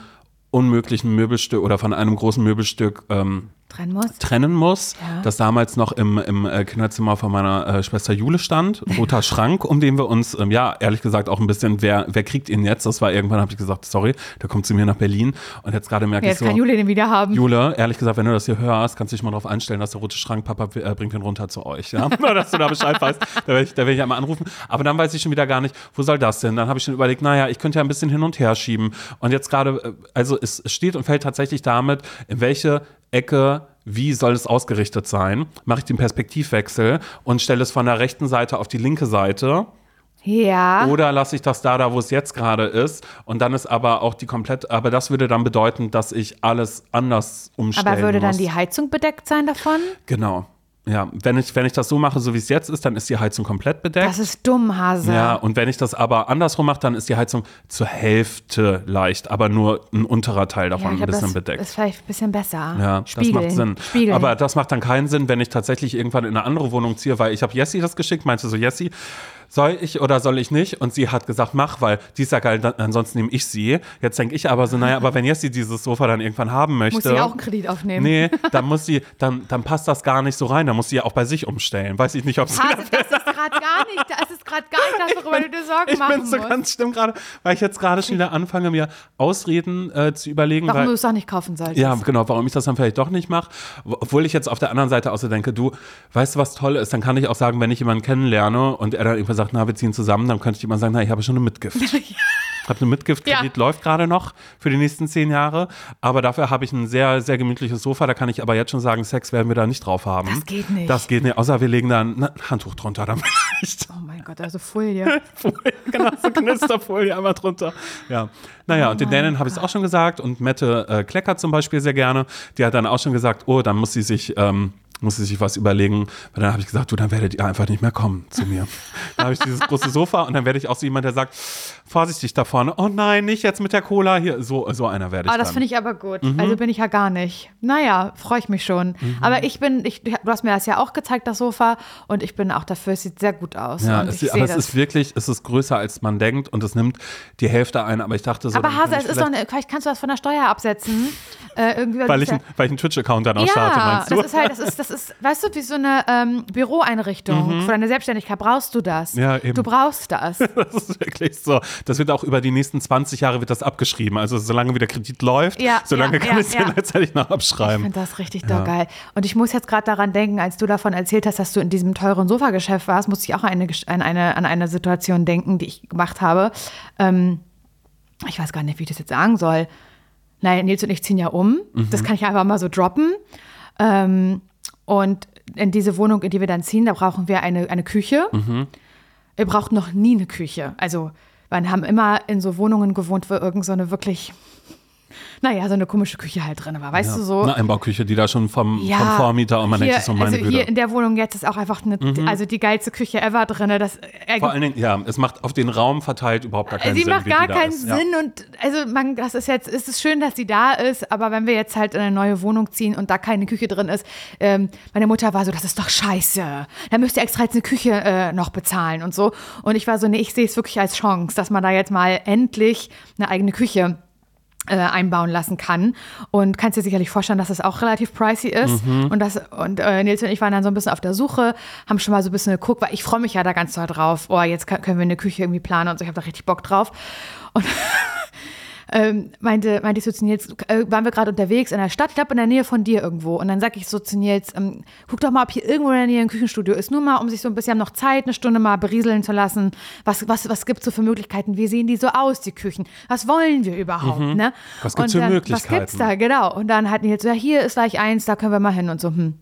unmöglichen Möbelstück oder von einem großen Möbelstück ähm, Trennen muss. trennen muss, Ja. das damals noch im, im äh, Kinderzimmer von meiner äh, Schwester Jule stand. Roter Schrank, um den wir uns, ähm, ja, ehrlich gesagt auch ein bisschen, wer, wer kriegt ihn jetzt? Das war irgendwann, habe ich gesagt, sorry, der kommt zu mir nach Berlin. Und jetzt gerade merke Jetzt ich so, kann Juli den wieder haben. Jule, ehrlich gesagt, wenn du das hier hörst, kannst du dich mal darauf einstellen, dass der rote Schrank, Papa äh, bringt den runter zu euch. Ja? Dass du da Bescheid weißt. Da werde ich, da werd ich einmal anrufen. Aber dann weiß ich schon wieder gar nicht, wo soll das denn? Dann habe ich schon überlegt, naja, ich könnte ja ein bisschen hin und her schieben. Und jetzt gerade, äh, also es steht und fällt tatsächlich damit, in welche Ecke wie soll es ausgerichtet sein? Mache ich den Perspektivwechsel und stelle es von der rechten Seite auf die linke Seite Ja. oder lasse ich das da, da wo es jetzt gerade ist und dann ist aber auch die komplett, aber das würde dann bedeuten, dass ich alles anders umstellen aber würde dann muss. die Heizung bedeckt sein davon? Genau. Ja, wenn ich, wenn ich das so mache, so wie es jetzt ist, dann ist die Heizung komplett bedeckt. Das ist dumm, Hase. ja, und wenn ich das aber andersrum mache, dann ist die Heizung zur Hälfte leicht, aber nur ein unterer Teil davon Ja, ich ein bisschen das bedeckt. ist vielleicht ein bisschen besser. Ja, Spiegeln. das macht Sinn. Spiegeln. Aber das macht dann keinen Sinn, wenn ich tatsächlich irgendwann in eine andere Wohnung ziehe, weil ich habe Jessie das geschickt, meinte so, Jessie, soll ich oder soll ich nicht? Und sie hat gesagt, mach, weil die ist ja geil, dann, ansonsten nehme ich sie. Jetzt denke ich aber so, naja, aber wenn Jessie dieses Sofa dann irgendwann haben möchte. Muss sie auch einen Kredit aufnehmen. Nee, dann muss sie, dann, dann passt das gar nicht so rein. Dann muss sie ja auch bei sich umstellen. Weiß ich nicht, ob sie. Hase, das ist gerade gar nicht, das ist gerade gar nicht das, worüber du dir Sorgen Ich machen bin so musst. ganz schlimm gerade, weil ich jetzt gerade schon wieder anfange, mir Ausreden äh, zu überlegen. Warum weil, du es auch nicht kaufen solltest. ja, genau, warum ich das dann vielleicht doch nicht mache. Obwohl ich jetzt auf der anderen Seite auch so denke, du, weißt du, was toll ist? Dann kann ich auch sagen, wenn ich jemanden kennenlerne und er dann irgendwann sagt, na, wir ziehen zusammen, dann könnte ich immer sagen, na, ich habe schon eine Mitgift. Ich habe eine Mitgiftkredit, Ja. läuft gerade noch für die nächsten zehn Jahre. Aber dafür habe ich ein sehr, sehr gemütliches Sofa. Da kann ich aber jetzt schon sagen, Sex werden wir da nicht drauf haben. Das geht nicht. Das geht nicht, außer wir legen da ein Handtuch drunter, dann vielleicht. Oh mein Gott, also Folie. Folie, genau, so Knisterfolie einmal drunter. Ja. Naja, und den Dänen habe ich es auch schon gesagt und Mette äh, kleckert zum Beispiel sehr gerne. Die hat dann auch schon gesagt, oh, dann muss sie sich, ähm, muss sie sich was überlegen. Weil dann habe ich gesagt, du, dann werdet ihr einfach nicht mehr kommen zu mir. dann habe ich dieses große Sofa und dann werde ich auch so jemand, der sagt, vorsichtig da vorne, oh nein, nicht jetzt mit der Cola hier. So, so einer werde ich Ah, das finde ich aber gut. Mhm. Also bin ich ja gar nicht. Naja, freue ich mich schon. Aber ich bin, ich, du hast mir das ja auch gezeigt, das Sofa, und ich bin auch dafür, es sieht sehr gut aus. Ja, es, aber es ist wirklich, es ist größer als man denkt und es nimmt die Hälfte ein. Aber ich dachte so, aber Hase, es ist doch eine, vielleicht kannst du das von der Steuer absetzen. Äh, irgendwie, weil ich, weil ich einen Twitch-Account dann auch ja, starte, ja meinst du? das ist halt, das ist, das ist, weißt du, wie so eine ähm, Büroeinrichtung. Für deine Selbstständigkeit brauchst du das. Mhm. Ja, eben. Du brauchst das. Das ist wirklich so. Das wird auch über die nächsten 20 Jahre wird das abgeschrieben. Also solange wie der Kredit läuft, Ja, solange ja, kann ja, ich es ja. letztendlich noch Ich abschreiben. finde das richtig doll geil. Und ich muss jetzt gerade daran denken, als du davon erzählt hast, dass du in diesem teuren Sofageschäft warst, musste ich auch eine, an, eine, an eine Situation denken, die ich gemacht habe. Ähm, ich weiß gar nicht, wie ich das jetzt sagen soll. Nein, Nils und ich ziehen ja um. Mhm. Das kann ich einfach mal so droppen. Ähm, und in diese Wohnung, in die wir dann ziehen, da brauchen wir eine, eine Küche. Mhm. Wir brauchten noch nie eine Küche. Also, wir haben immer in so Wohnungen gewohnt, wo irgend so eine wirklich naja, so eine komische Küche halt drin war. Weißt Ja. du so? Eine Einbauküche, die da schon vom, vom Vormieter und man hier, denkt sich so, meine also Güte. Mhm. hier in der Wohnung jetzt ist auch einfach eine, also die geilste Küche ever drin. Das, äh, Vor allen Dingen, ja, es macht auf den Raum verteilt überhaupt gar keinen sie Sinn. macht wie gar keinen ist. Ja. Sinn und also man, das ist jetzt, es ist schön, dass sie da ist, aber wenn wir jetzt halt in eine neue Wohnung ziehen und da keine Küche drin ist, ähm, meine Mutter war so, das ist doch scheiße. Da müsst ihr extra jetzt eine Küche äh, noch bezahlen und so. Und ich war so, nee, ich sehe es wirklich als Chance, dass man da jetzt mal endlich eine eigene Küche äh, einbauen lassen kann. Und kannst dir sicherlich vorstellen, dass das auch relativ pricey ist. Mhm. Und, das, und äh, Nils und ich waren dann so ein bisschen auf der Suche, haben schon mal so ein bisschen geguckt, weil ich freue mich ja da ganz doll drauf. Oh, jetzt kann, können wir eine Küche irgendwie planen und so. Ich habe da richtig Bock drauf. Und ähm, meinte, meinte ich so zu Nils, äh, waren wir gerade unterwegs in der Stadt, ich glaube in der Nähe von dir irgendwo. Und dann sag ich so zu Nils, ähm, guck doch mal, ob hier irgendwo in der Nähe ein Küchenstudio ist. Nur mal, um sich so ein bisschen noch Zeit, eine Stunde mal berieseln zu lassen. Was, was, was gibt es so für Möglichkeiten? Wie sehen die so aus, die Küchen? Was wollen wir überhaupt? Ne? Mhm. Was gibt's Und für Möglichkeiten? Was gibt's da? Genau. Und dann hat Nils so, ja, hier ist gleich eins, da können wir mal hin und so, hm.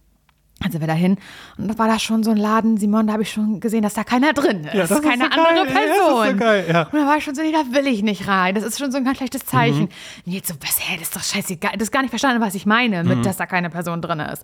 Dann sind wir da hin und da war da schon so ein Laden, Simon, da habe ich schon gesehen, dass da keiner drin ist. Ja, das ist keine so andere geil. Ja, ist Person. so geil, ja. Und da war ich schon so, nee, da will ich nicht rein. Das ist schon so ein ganz schlechtes Zeichen. Mhm. Und jetzt so, was, hä, das ist doch scheißegal. Das ist gar nicht verstanden, was ich meine, Mhm. mit, dass da keine Person drin ist.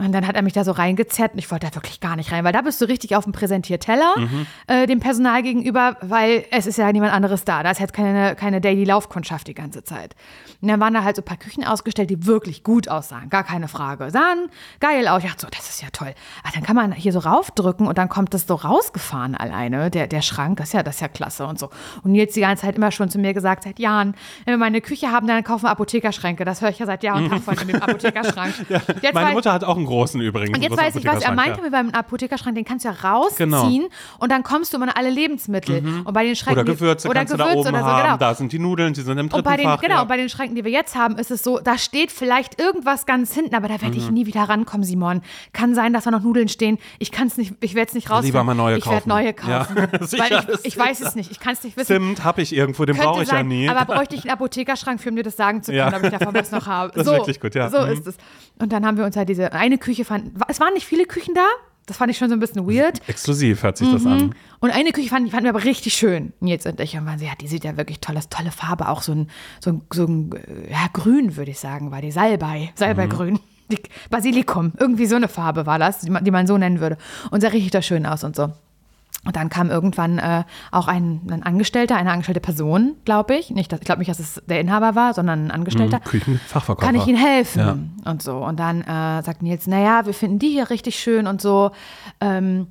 Und dann hat er mich da so reingezerrt und ich wollte da wirklich gar nicht rein, weil da bist du richtig auf dem Präsentierteller Mhm. äh, dem Personal gegenüber, weil es ist ja niemand anderes da. Da ist jetzt keine, keine Daily-Laufkundschaft die ganze Zeit. Und dann waren da halt so ein paar Küchen ausgestellt, die wirklich gut aussahen, gar keine Frage. Sahen geil aus. Ich dachte so, das ist ja toll. Aber dann kann man hier so raufdrücken und dann kommt das so rausgefahren alleine, der, der Schrank. Das ist, ja, das ist ja klasse und so. Und jetzt die ganze Zeit immer schon zu mir gesagt, seit Jahren, wenn wir mal eine Küche haben, dann kaufen wir Apothekerschränke. Das höre ich ja seit Jahr und Tag von dem Apothekerschrank. Jetzt Meine Mutter hat auch einen großen übrigens. und jetzt weiß ich, was er meinte ja. mit beim Apothekerschrank. Den kannst du ja rausziehen Genau. und dann kommst du immer an alle Lebensmittel. Und bei den Schränken, Oder Gewürze oder kannst du Gewürze da oben oder so, haben. genau. Da sind die Nudeln, die sind im dritten Und bei den, Fach. genau, ja. und bei den Schränken, die wir jetzt haben, ist es so, da steht vielleicht irgendwas ganz hinten, aber da werde Mhm. ich nie wieder rankommen, Simon. Kann sein, dass da noch Nudeln stehen. Ich kann es nicht, ich werde es nicht rausfinden. Lieber mal neue ich werde kaufen. neue Ja, kaufen. sicher, weil ich, ich weiß es nicht. Ich kann es nicht wissen. Zimt habe ich irgendwo, den brauche ich ja nie. aber bräuchte ich einen Apothekerschrank, für um dir das sagen zu können, Ja. ob ich davon was noch habe. Das ist so, wirklich gut, ja. So Mhm. ist es. Und dann haben wir uns halt diese eine Küche fand, es waren nicht viele Küchen da. Das fand ich schon so ein bisschen weird. Exklusiv hört sich das Mhm. an. Und eine Küche fanden, fanden wir aber richtig schön. Jetzt und ich und waren sie, ja, die sieht ja wirklich toll aus, tolle Farbe, auch so ein, so ein, so ein äh, ja, grün, würde ich sagen, war die Salbei, Salbeigrün. Die Basilikum, irgendwie so eine Farbe war das, die man, die man so nennen würde. Und sah richtig da schön aus und so. Und dann kam irgendwann äh, auch ein, ein Angestellter, eine angestellte Person, glaube ich. Nicht, dass, ich glaube nicht, dass es der Inhaber war, sondern ein Angestellter. Küchenfachverkäufer. Kann ich Ihnen helfen? Ja. Und so. Und dann äh, sagt Nils, naja, wir finden die hier richtig schön und so. Ähm,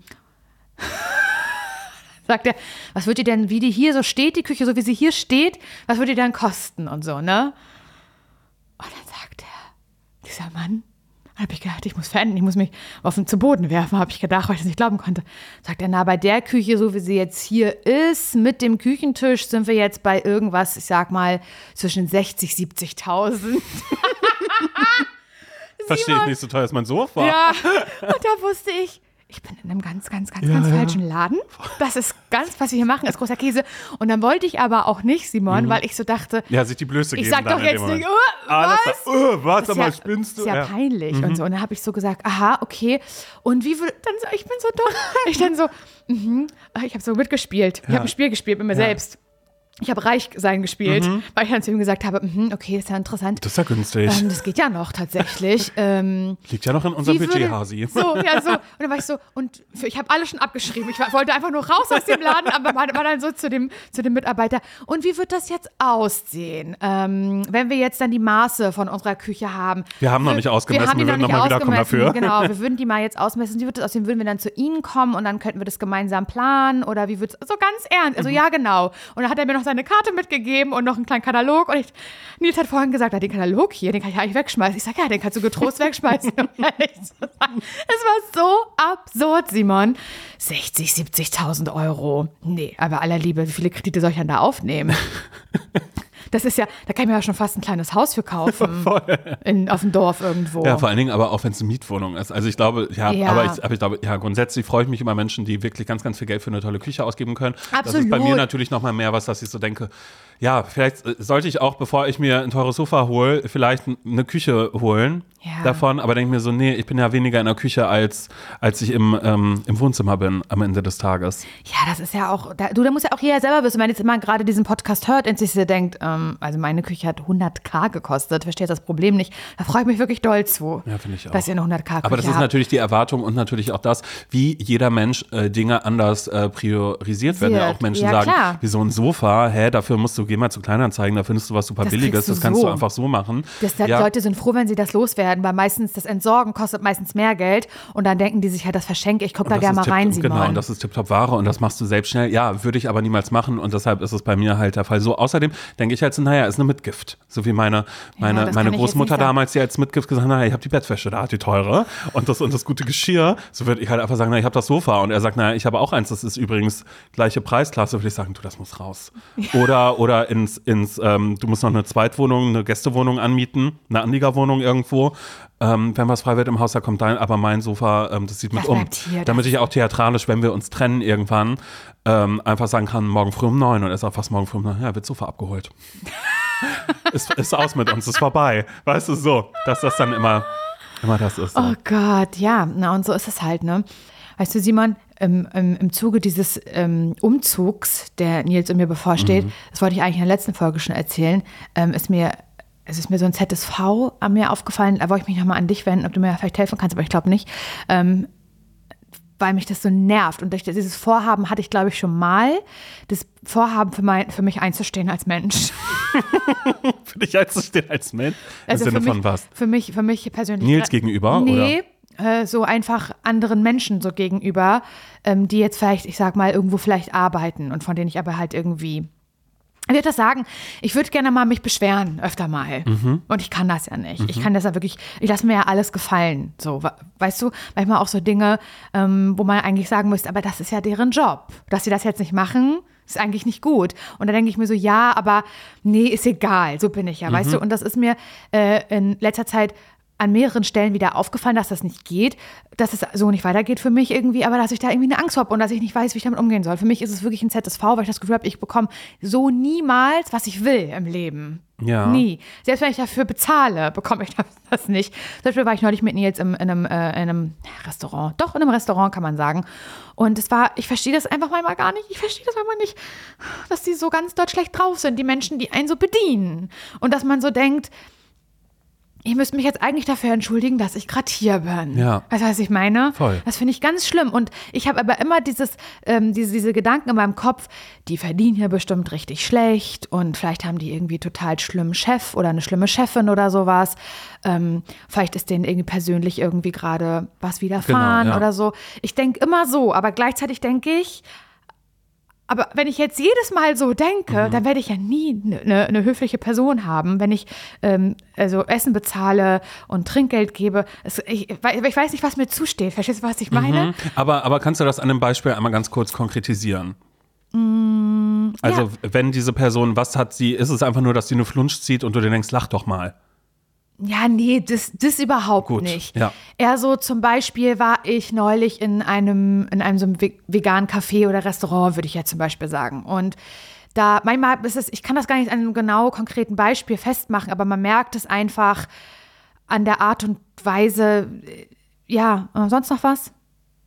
sagt er, was wird die denn, wie die hier so steht, die Küche, so wie sie hier steht, was wird die denn kosten und so, ne? Und dann sagt er, dieser Mann, habe ich gedacht, ich muss verenden, ich muss mich auf den zu Boden werfen, habe ich gedacht, weil ich das nicht glauben konnte. Sagt er, na, bei der Küche, so wie sie jetzt hier ist, mit dem Küchentisch, sind wir jetzt bei irgendwas, ich sag mal, zwischen 60, 70.000. Verstehe ich nicht so teuer ist mein Sofa. Ja, und da wusste ich, ich bin in einem ganz, ganz, ganz, ganz ja. falschen Laden. Das ist ganz, was wir hier machen, ist großer Käse. Und dann wollte ich aber auch nicht, Simon, weil ich so dachte, Ja, sich die Blöße ich sag doch jetzt nicht, oh, was? da, oh, ist mal, ja, spinnst du? ist ja, Ja. Mhm. peinlich und so. Und dann habe ich so gesagt, aha, okay. Und wie würde, dann so, ich bin so dumm. Ich dann so, mhm. ich habe so mitgespielt. Ich habe ein Spiel gespielt mit mir selbst. Ich habe Reich sein gespielt, Mhm. weil ich dann zu ihm gesagt habe, mhm, okay, ist ja interessant. Das ist ja günstig. Ähm, das geht ja noch tatsächlich. ähm, Liegt ja noch in unserem Budget, Hasi. So, ja, so. Und dann war ich so, und für, ich habe alles schon abgeschrieben. Ich war, wollte einfach nur raus aus dem Laden, aber war, war dann so zu dem, zu dem Mitarbeiter. Und wie wird das jetzt aussehen, ähm, wenn wir jetzt dann die Maße von unserer Küche haben? Wir haben noch Wir- nicht ausgemessen, die wir würden noch mal wiederkommen dafür. Genau, wir würden die mal jetzt ausmessen. Wie wird das aussehen? Würden wir dann zu Ihnen kommen und dann könnten wir das gemeinsam planen? Oder wie wird es, so ganz ernst, also ja, genau. Und dann hat er mir noch seine Karte mitgegeben und noch einen kleinen Katalog. Und ich, Nils hat vorhin gesagt, ja, den Katalog hier, den kann ich eigentlich wegschmeißen. Ich sage, ja, den kannst du getrost wegschmeißen. um ehrlich zu sein. Es war so absurd, Simon. 60, 70.000 Euro. Nee, aber aller Liebe, wie viele Kredite soll ich denn da aufnehmen? Das ist ja, da kann ich mir ja schon fast ein kleines Haus für kaufen. In, auf dem Dorf irgendwo. Ja, vor allen Dingen aber auch, wenn es eine Mietwohnung ist. Also ich glaube, ja, Ja. Aber, ich, aber ich glaube, ja, grundsätzlich freue ich mich über Menschen, die wirklich ganz, ganz viel Geld für eine tolle Küche ausgeben können. Das ist bei Absolut. mir natürlich noch mal mehr was, dass ich so denke, ja, vielleicht äh, sollte ich auch, bevor ich mir ein teures Sofa hole, vielleicht eine Küche holen Ja. davon. Aber denke mir so, nee, ich bin ja weniger in der Küche, als, als ich im, ähm, im Wohnzimmer bin am Ende des Tages. Ja, das ist ja auch, da, du, da muss ja auch jeder selber wissen, wenn jetzt immer gerade diesen Podcast hört und sich so denkt, ähm, also meine Küche hat 100k gekostet, versteht das Problem nicht. Da freue ich mich wirklich doll zu. Ja, finde ich auch. Dass ihr eine 100k Küche Aber das ist habt. natürlich die Erwartung und natürlich auch das, wie jeder Mensch äh, Dinge anders äh, priorisiert, wenn ja auch Menschen Ja, sagen, wie so ein Sofa, hä, dafür musst du, geh mal zu Kleinanzeigen, da findest du was super Das Billiges, das kannst so. du einfach so machen. Das, die ja. Leute sind froh, wenn sie das loswerden, weil meistens das Entsorgen kostet meistens mehr Geld und dann denken die sich halt, das verschenke ich, guck da das gerne mal tipp- rein, Simon. Genau, und das ist tipptopp Ware und das machst du selbst schnell. Ja, würde ich aber niemals machen und deshalb ist es bei mir halt der Fall so. Außerdem denke ich halt so, naja, ist eine Mitgift. So wie meine, meine, das meine Großmutter damals, die als Mitgift gesagt hat, naja, ich habe die Bettwäsche da, die teure und das, und das gute Geschirr. So würde ich halt einfach sagen, na, ich habe das Sofa und er sagt, naja, ich habe auch eins, das ist übrigens gleiche Preisklasse. Würde ich sagen, du, das muss raus. Oder, oder ins, ins ähm, du musst noch eine Zweitwohnung, eine Gästewohnung anmieten, eine Anliegerwohnung irgendwo. Ähm, wenn was frei wird im Haus, da kommt dein, aber mein Sofa, ähm, das sieht mit Das um. hier, Damit ich auch theatralisch, wenn wir uns trennen irgendwann, ähm, einfach sagen kann, morgen früh um neun und er sagt, was morgen früh um neun? Ja, wird Sofa abgeholt. ist, ist aus mit uns, ist vorbei. Weißt du, so, dass das dann immer, immer das ist. Oh Gott, ja, na und so ist es halt, ne? Weißt du, Simon, im, im, im Zuge dieses ähm, Umzugs, der Nils und mir bevorsteht, Mhm. das wollte ich eigentlich in der letzten Folge schon erzählen, ähm, ist mir, es ist mir so ein ZSV an mir aufgefallen, da wollte ich mich nochmal an dich wenden, ob du mir vielleicht helfen kannst, aber ich glaube nicht. Ähm, weil mich das so nervt. Und dieses Vorhaben hatte ich, glaube ich, schon mal das Vorhaben für, mein, für mich einzustehen als Mensch. Für dich einzustehen als Mensch? Im Also Sinne für mich, von was? Für mich, für mich persönlich. Nils gegenüber, Nee, äh, so einfach anderen Menschen so gegenüber, ähm, die jetzt vielleicht, ich sag mal, irgendwo vielleicht arbeiten und von denen ich aber halt irgendwie. Ich würde das sagen, ich würde gerne mal mich beschweren, öfter mal. Mhm. Und ich kann das ja nicht. Ich kann das ja wirklich, ich lasse mir ja alles gefallen. So, weißt du, manchmal auch so Dinge, ähm, wo man eigentlich sagen müsste, aber das ist ja deren Job. Dass sie das jetzt nicht machen, ist eigentlich nicht gut. Und da denke ich mir so, ja, aber nee, ist egal. So bin ich ja, Mhm. weißt du. Und das ist mir äh, in letzter Zeit an mehreren Stellen wieder aufgefallen, dass das nicht geht, dass es so nicht weitergeht für mich irgendwie, aber dass ich da irgendwie eine Angst habe und dass ich nicht weiß, wie ich damit umgehen soll. Für mich ist es wirklich ein ZSV, weil ich das Gefühl habe, ich bekomme so niemals, was ich will im Leben. Ja. Nie. Selbst wenn ich dafür bezahle, bekomme ich das nicht. Zum Beispiel war ich neulich mit Nils im, in, einem, äh, in einem Restaurant. Doch, in einem Restaurant kann man sagen. Und es war, ich verstehe das einfach manchmal gar nicht. Ich verstehe das manchmal nicht, dass die so ganz dort schlecht drauf sind, die Menschen, die einen so bedienen. Und dass man so denkt, ich müsste mich jetzt eigentlich dafür entschuldigen, dass ich gerade hier bin. Ja. Weißt du, was ich meine? Voll. Das finde ich ganz schlimm. Und ich habe aber immer dieses, ähm, diese, diese Gedanken in meinem Kopf, die verdienen hier bestimmt richtig schlecht und vielleicht haben die irgendwie total schlimmen Chef oder eine schlimme Chefin oder sowas. Ähm, vielleicht ist denen irgendwie persönlich irgendwie gerade was widerfahren Genau, ja. oder so. Ich denke immer so, aber gleichzeitig denke ich, aber wenn ich jetzt jedes Mal so denke, Mhm. dann werde ich ja nie eine ne höfliche Person haben, wenn ich ähm, also Essen bezahle und Trinkgeld gebe. Es, ich, ich weiß nicht, was mir zusteht. Verstehst du, was ich meine? Aber, aber kannst du das an einem Beispiel einmal ganz kurz konkretisieren? also, Mm, ja. wenn diese Person, was hat sie, ist es einfach nur, dass sie eine Flunsch zieht und du dir denkst, lach doch mal. Ja, nee, das, das überhaupt Gut, nicht. ja. Eher so zum Beispiel war ich neulich in einem, in einem so einem ve- veganen Café oder Restaurant, würde ich jetzt zum Beispiel sagen. Und da, manchmal ist es, ich kann das gar nicht an einem genau konkreten Beispiel festmachen, aber man merkt es einfach an der Art und Weise, äh, ja, sonst noch was?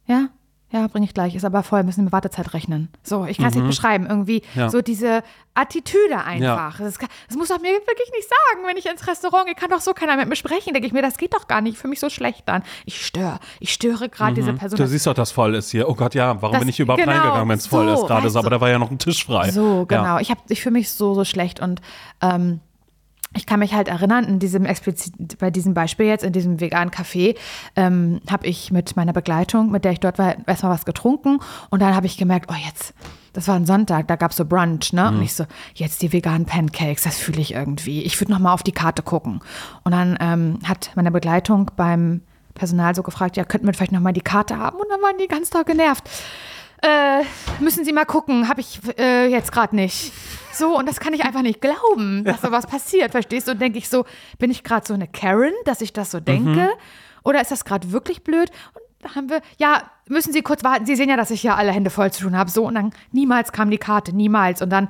Ja? Ja, bringe ich gleich. Ist aber voll, müssen wir mit Wartezeit rechnen. So, ich kann es nicht beschreiben. Irgendwie Mhm. Ja. so diese Attitüde einfach. Das, kann, das muss doch mir wirklich nicht sagen, wenn ich ins Restaurant gehe. Kann doch so keiner mit mir sprechen. Denke ich mir, das geht doch gar nicht. Für mich so schlecht dann. Ich störe. Ich störe gerade diese Person. Du siehst doch, dass voll ist hier. Oh Gott, ja, warum Das- bin ich überhaupt genau, reingegangen, wenn es voll so, ist gerade so? Aber da war ja noch ein Tisch frei. So, genau. Ja. Ich, hab- ich fühle mich so, so schlecht und ähm, ich kann mich halt erinnern, in diesem explizit, bei diesem Beispiel jetzt, in diesem veganen Café, ähm, habe ich mit meiner Begleitung, mit der ich dort war, erstmal was getrunken und dann habe ich gemerkt, oh jetzt, das war ein Sonntag, da gab es so Brunch, ne? Und ich so, jetzt die veganen Pancakes, das fühle ich irgendwie. Ich würde nochmal auf die Karte gucken. Und dann ähm, hat meine Begleitung beim Personal so gefragt, ja, könnten wir vielleicht nochmal die Karte haben? Und dann waren die ganz doll genervt. Äh, müssen Sie mal gucken, habe ich äh, jetzt gerade nicht. So, und das kann ich einfach nicht glauben, dass sowas passiert, verstehst du? Und denke ich so, bin ich gerade so eine Karen, dass ich das so denke? Oder ist das gerade wirklich blöd? Und da haben wir, ja, müssen Sie kurz warten, Sie sehen ja, dass ich ja alle Hände voll zu tun habe. So, und dann niemals kam die Karte, niemals. Und dann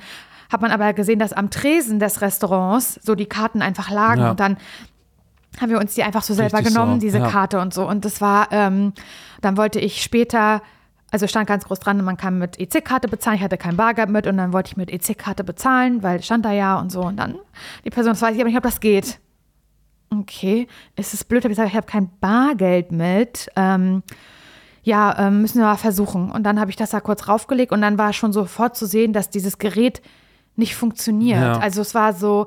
hat man aber gesehen, dass am Tresen des Restaurants so die Karten einfach lagen Ja. und dann haben wir uns die einfach so selber Richtig genommen, so, diese ja. Karte und so. Und das war, ähm, dann wollte ich später also stand ganz groß dran, man kann mit EC-Karte bezahlen. Ich hatte kein Bargeld mit und dann wollte ich mit EC-Karte bezahlen, weil stand da ja und so. Und dann die Person, das weiß ich aber nicht, ob das geht. Okay, ist es blöd, hab ich gesagt, ich habe kein Bargeld mit. Ähm, ja, ähm, müssen wir mal versuchen. Und dann habe ich das da kurz raufgelegt und dann war schon sofort zu sehen, dass dieses Gerät nicht funktioniert. Ja. Also es war so,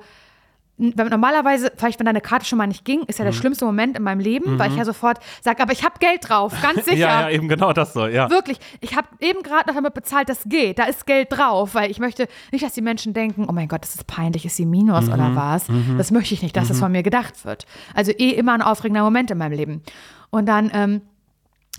normalerweise, vielleicht wenn deine Karte schon mal nicht ging, ist ja der Mhm. schlimmste Moment in meinem Leben, weil ich ja sofort sage, aber ich habe Geld drauf, ganz sicher. Ja, ja, eben genau das so, ja. Wirklich, ich habe eben gerade noch damit bezahlt, das geht. Da ist Geld drauf, weil ich möchte nicht, dass die Menschen denken, oh mein Gott, das ist peinlich, ist sie Minus Mhm. oder was? Das möchte ich nicht, dass das von mir gedacht wird. Also eh immer ein aufregender Moment in meinem Leben. Und dann ähm,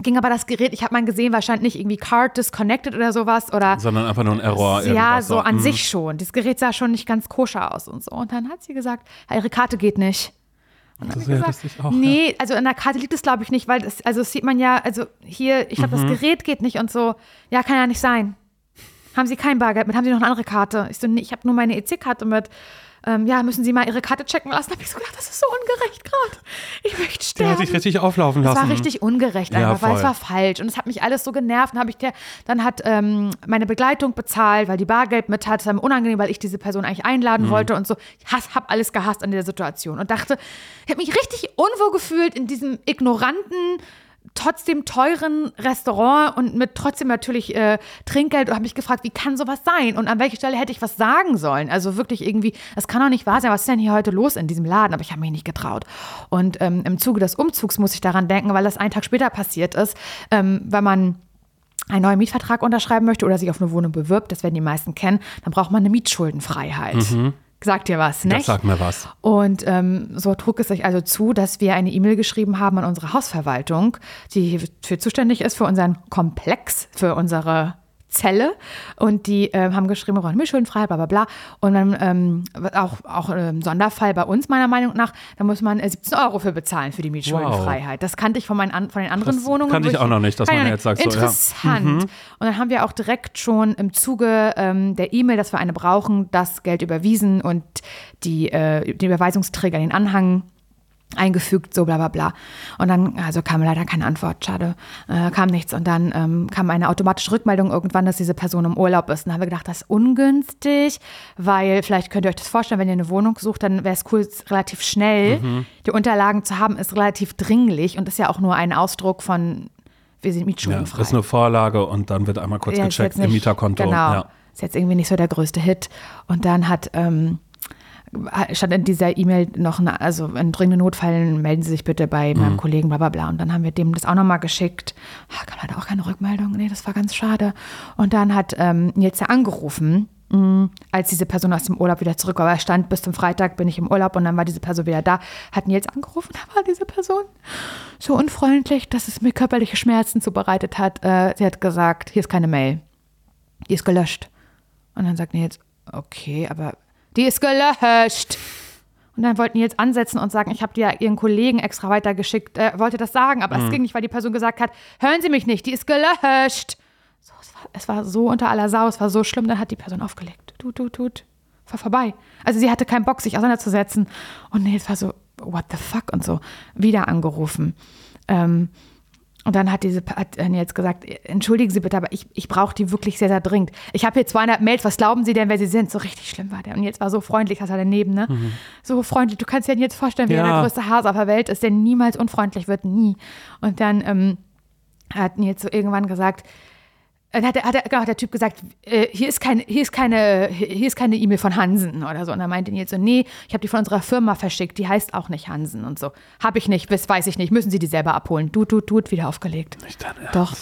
ging aber das Gerät, ich habe mal gesehen, wahrscheinlich nicht irgendwie Card disconnected oder sowas oder Sondern einfach nur ein Error. ja, so an Mhm. sich schon. Das Gerät sah schon nicht ganz koscher aus und so. Und dann hat sie gesagt, ja, ihre Karte geht nicht. Und dann Das wäre gesagt, richtig auch, nee, also an der Karte liegt es glaube ich nicht, weil das, also das sieht man ja, also hier, ich glaube, Mhm. das Gerät geht nicht und so. Ja, kann ja nicht sein. Haben Sie kein Bargeld mit? Haben Sie noch eine andere Karte? Ich so, nee, ich habe nur meine EC-Karte mit. Ähm, ja, müssen Sie mal Ihre Karte checken lassen. Da habe ich so gedacht, das ist so ungerecht gerade. Ich möchte Der sterben. hat dich richtig auflaufen Das lassen. war richtig ungerecht Ja, einfach, weil es voll. war falsch und es hat mich alles so genervt. Hab ich der, dann hat ähm, meine Begleitung bezahlt, weil die Bargeld mit hat. Es war mir unangenehm, weil ich diese Person eigentlich einladen Mhm. wollte und so. Ich hasse, hab alles gehasst an der Situation und dachte, ich habe mich richtig unwohl gefühlt in diesem ignoranten, trotzdem teuren Restaurant und mit trotzdem natürlich äh, Trinkgeld und habe mich gefragt, wie kann sowas sein und an welcher Stelle hätte ich was sagen sollen? Also wirklich irgendwie, das kann doch nicht wahr sein. Was ist denn hier heute los in diesem Laden? Aber ich habe mich nicht getraut. Und ähm, im Zuge des Umzugs muss ich daran denken, weil das einen Tag später passiert ist, ähm, wenn man einen neuen Mietvertrag unterschreiben möchte oder sich auf eine Wohnung bewirbt, das werden die meisten kennen, dann braucht man eine Mietschuldenfreiheit. Sagt dir was, ne? Das sagt mir was. Und ähm, so trug es sich also zu, dass wir eine E-Mail geschrieben haben an unsere Hausverwaltung, die für zuständig ist für unseren Komplex, für unsere Zelle. Und die ähm, haben geschrieben, wir brauchen Mischschuldenfreiheit, bla bla bla. Und dann ähm, auch, auch ähm, Sonderfall bei uns, meiner Meinung nach, da muss man äh, 17 Euro für bezahlen für die Mietschuldenfreiheit. Das kannte ich von, meinen, an- von den anderen Das Wohnungen. kannte ich auch noch nicht, dass man jetzt sagt so, ja. Mhm. Interessant. Und dann haben wir auch direkt schon im Zuge ähm, der E-Mail, dass wir eine brauchen, das Geld überwiesen und die, äh, den Überweisungsträger den Anhang eingefügt, so bla bla bla. Und dann, also kam leider keine Antwort, schade, äh, kam nichts. Und dann ähm, kam eine automatische Rückmeldung irgendwann, dass diese Person im Urlaub ist. Und dann haben wir gedacht, das ist ungünstig, weil vielleicht könnt ihr euch das vorstellen, wenn ihr eine Wohnung sucht, dann wäre es cool, relativ schnell die Unterlagen zu haben, ist relativ dringlich und ist ja auch nur ein Ausdruck von, wir sind Ja, mietschuldenfrei. das ist eine Vorlage und dann wird einmal kurz Ja, gecheckt nicht- im Mieterkonto. Genau. Ja. Ist jetzt irgendwie nicht so der größte Hit. Und dann hat, ähm, stand in dieser E-Mail noch, eine, also in dringenden Notfällen melden Sie sich bitte bei Mhm. meinem Kollegen, bla bla bla. Und dann haben wir dem das auch nochmal geschickt. Ah, kam leider auch keine Rückmeldung. Nee, das war ganz schade. Und dann hat ähm, Nils ja angerufen. mh, Als diese Person aus dem Urlaub wieder zurück war, er stand bis zum Freitag, bin ich im Urlaub und dann war diese Person wieder da, hat Nils angerufen, da war diese Person so unfreundlich, dass es mir körperliche Schmerzen zubereitet hat. Äh, sie hat gesagt, hier ist keine Mail. Die ist gelöscht. Und dann sagt Nils, okay, aber die ist gelöscht. Und dann wollten die jetzt ansetzen und sagen, ich habe dir ihren Kollegen extra weitergeschickt, äh, wollte das sagen, aber es ging nicht, weil die Person gesagt hat, hören Sie mich nicht, die ist gelöscht. So, es, war, es war so unter aller Sau, es war so schlimm, dann hat die Person aufgelegt. Tut, tut, tut. War vorbei. Also sie hatte keinen Bock, sich auseinanderzusetzen. Und Nils war so, what the fuck und so. Wieder angerufen. Ähm, und dann hat diese hat jetzt gesagt, entschuldigen Sie bitte, aber ich, ich brauche die wirklich sehr, sehr dringend. Ich habe hier 200 Mails, was glauben Sie denn, wer Sie sind? So richtig schlimm war der. Und jetzt war so freundlich, das war daneben, ne? So freundlich. Du kannst dir jetzt vorstellen, wie er Ja. der größte Hase auf der Welt ist, der niemals unfreundlich wird, nie. Und dann ähm, hat Nils so irgendwann gesagt, dann hat, der, hat der, genau, hat der Typ gesagt, äh, hier ist keine, hier ist keine, hier ist keine E-Mail von Hansen oder so. Und dann meinte Nils so, nee, ich habe die von unserer Firma verschickt, die heißt auch nicht Hansen und so. Habe ich nicht, das weiß ich nicht, müssen Sie die selber abholen. Du, du, du, wieder aufgelegt. Nicht dein Ernst. Doch.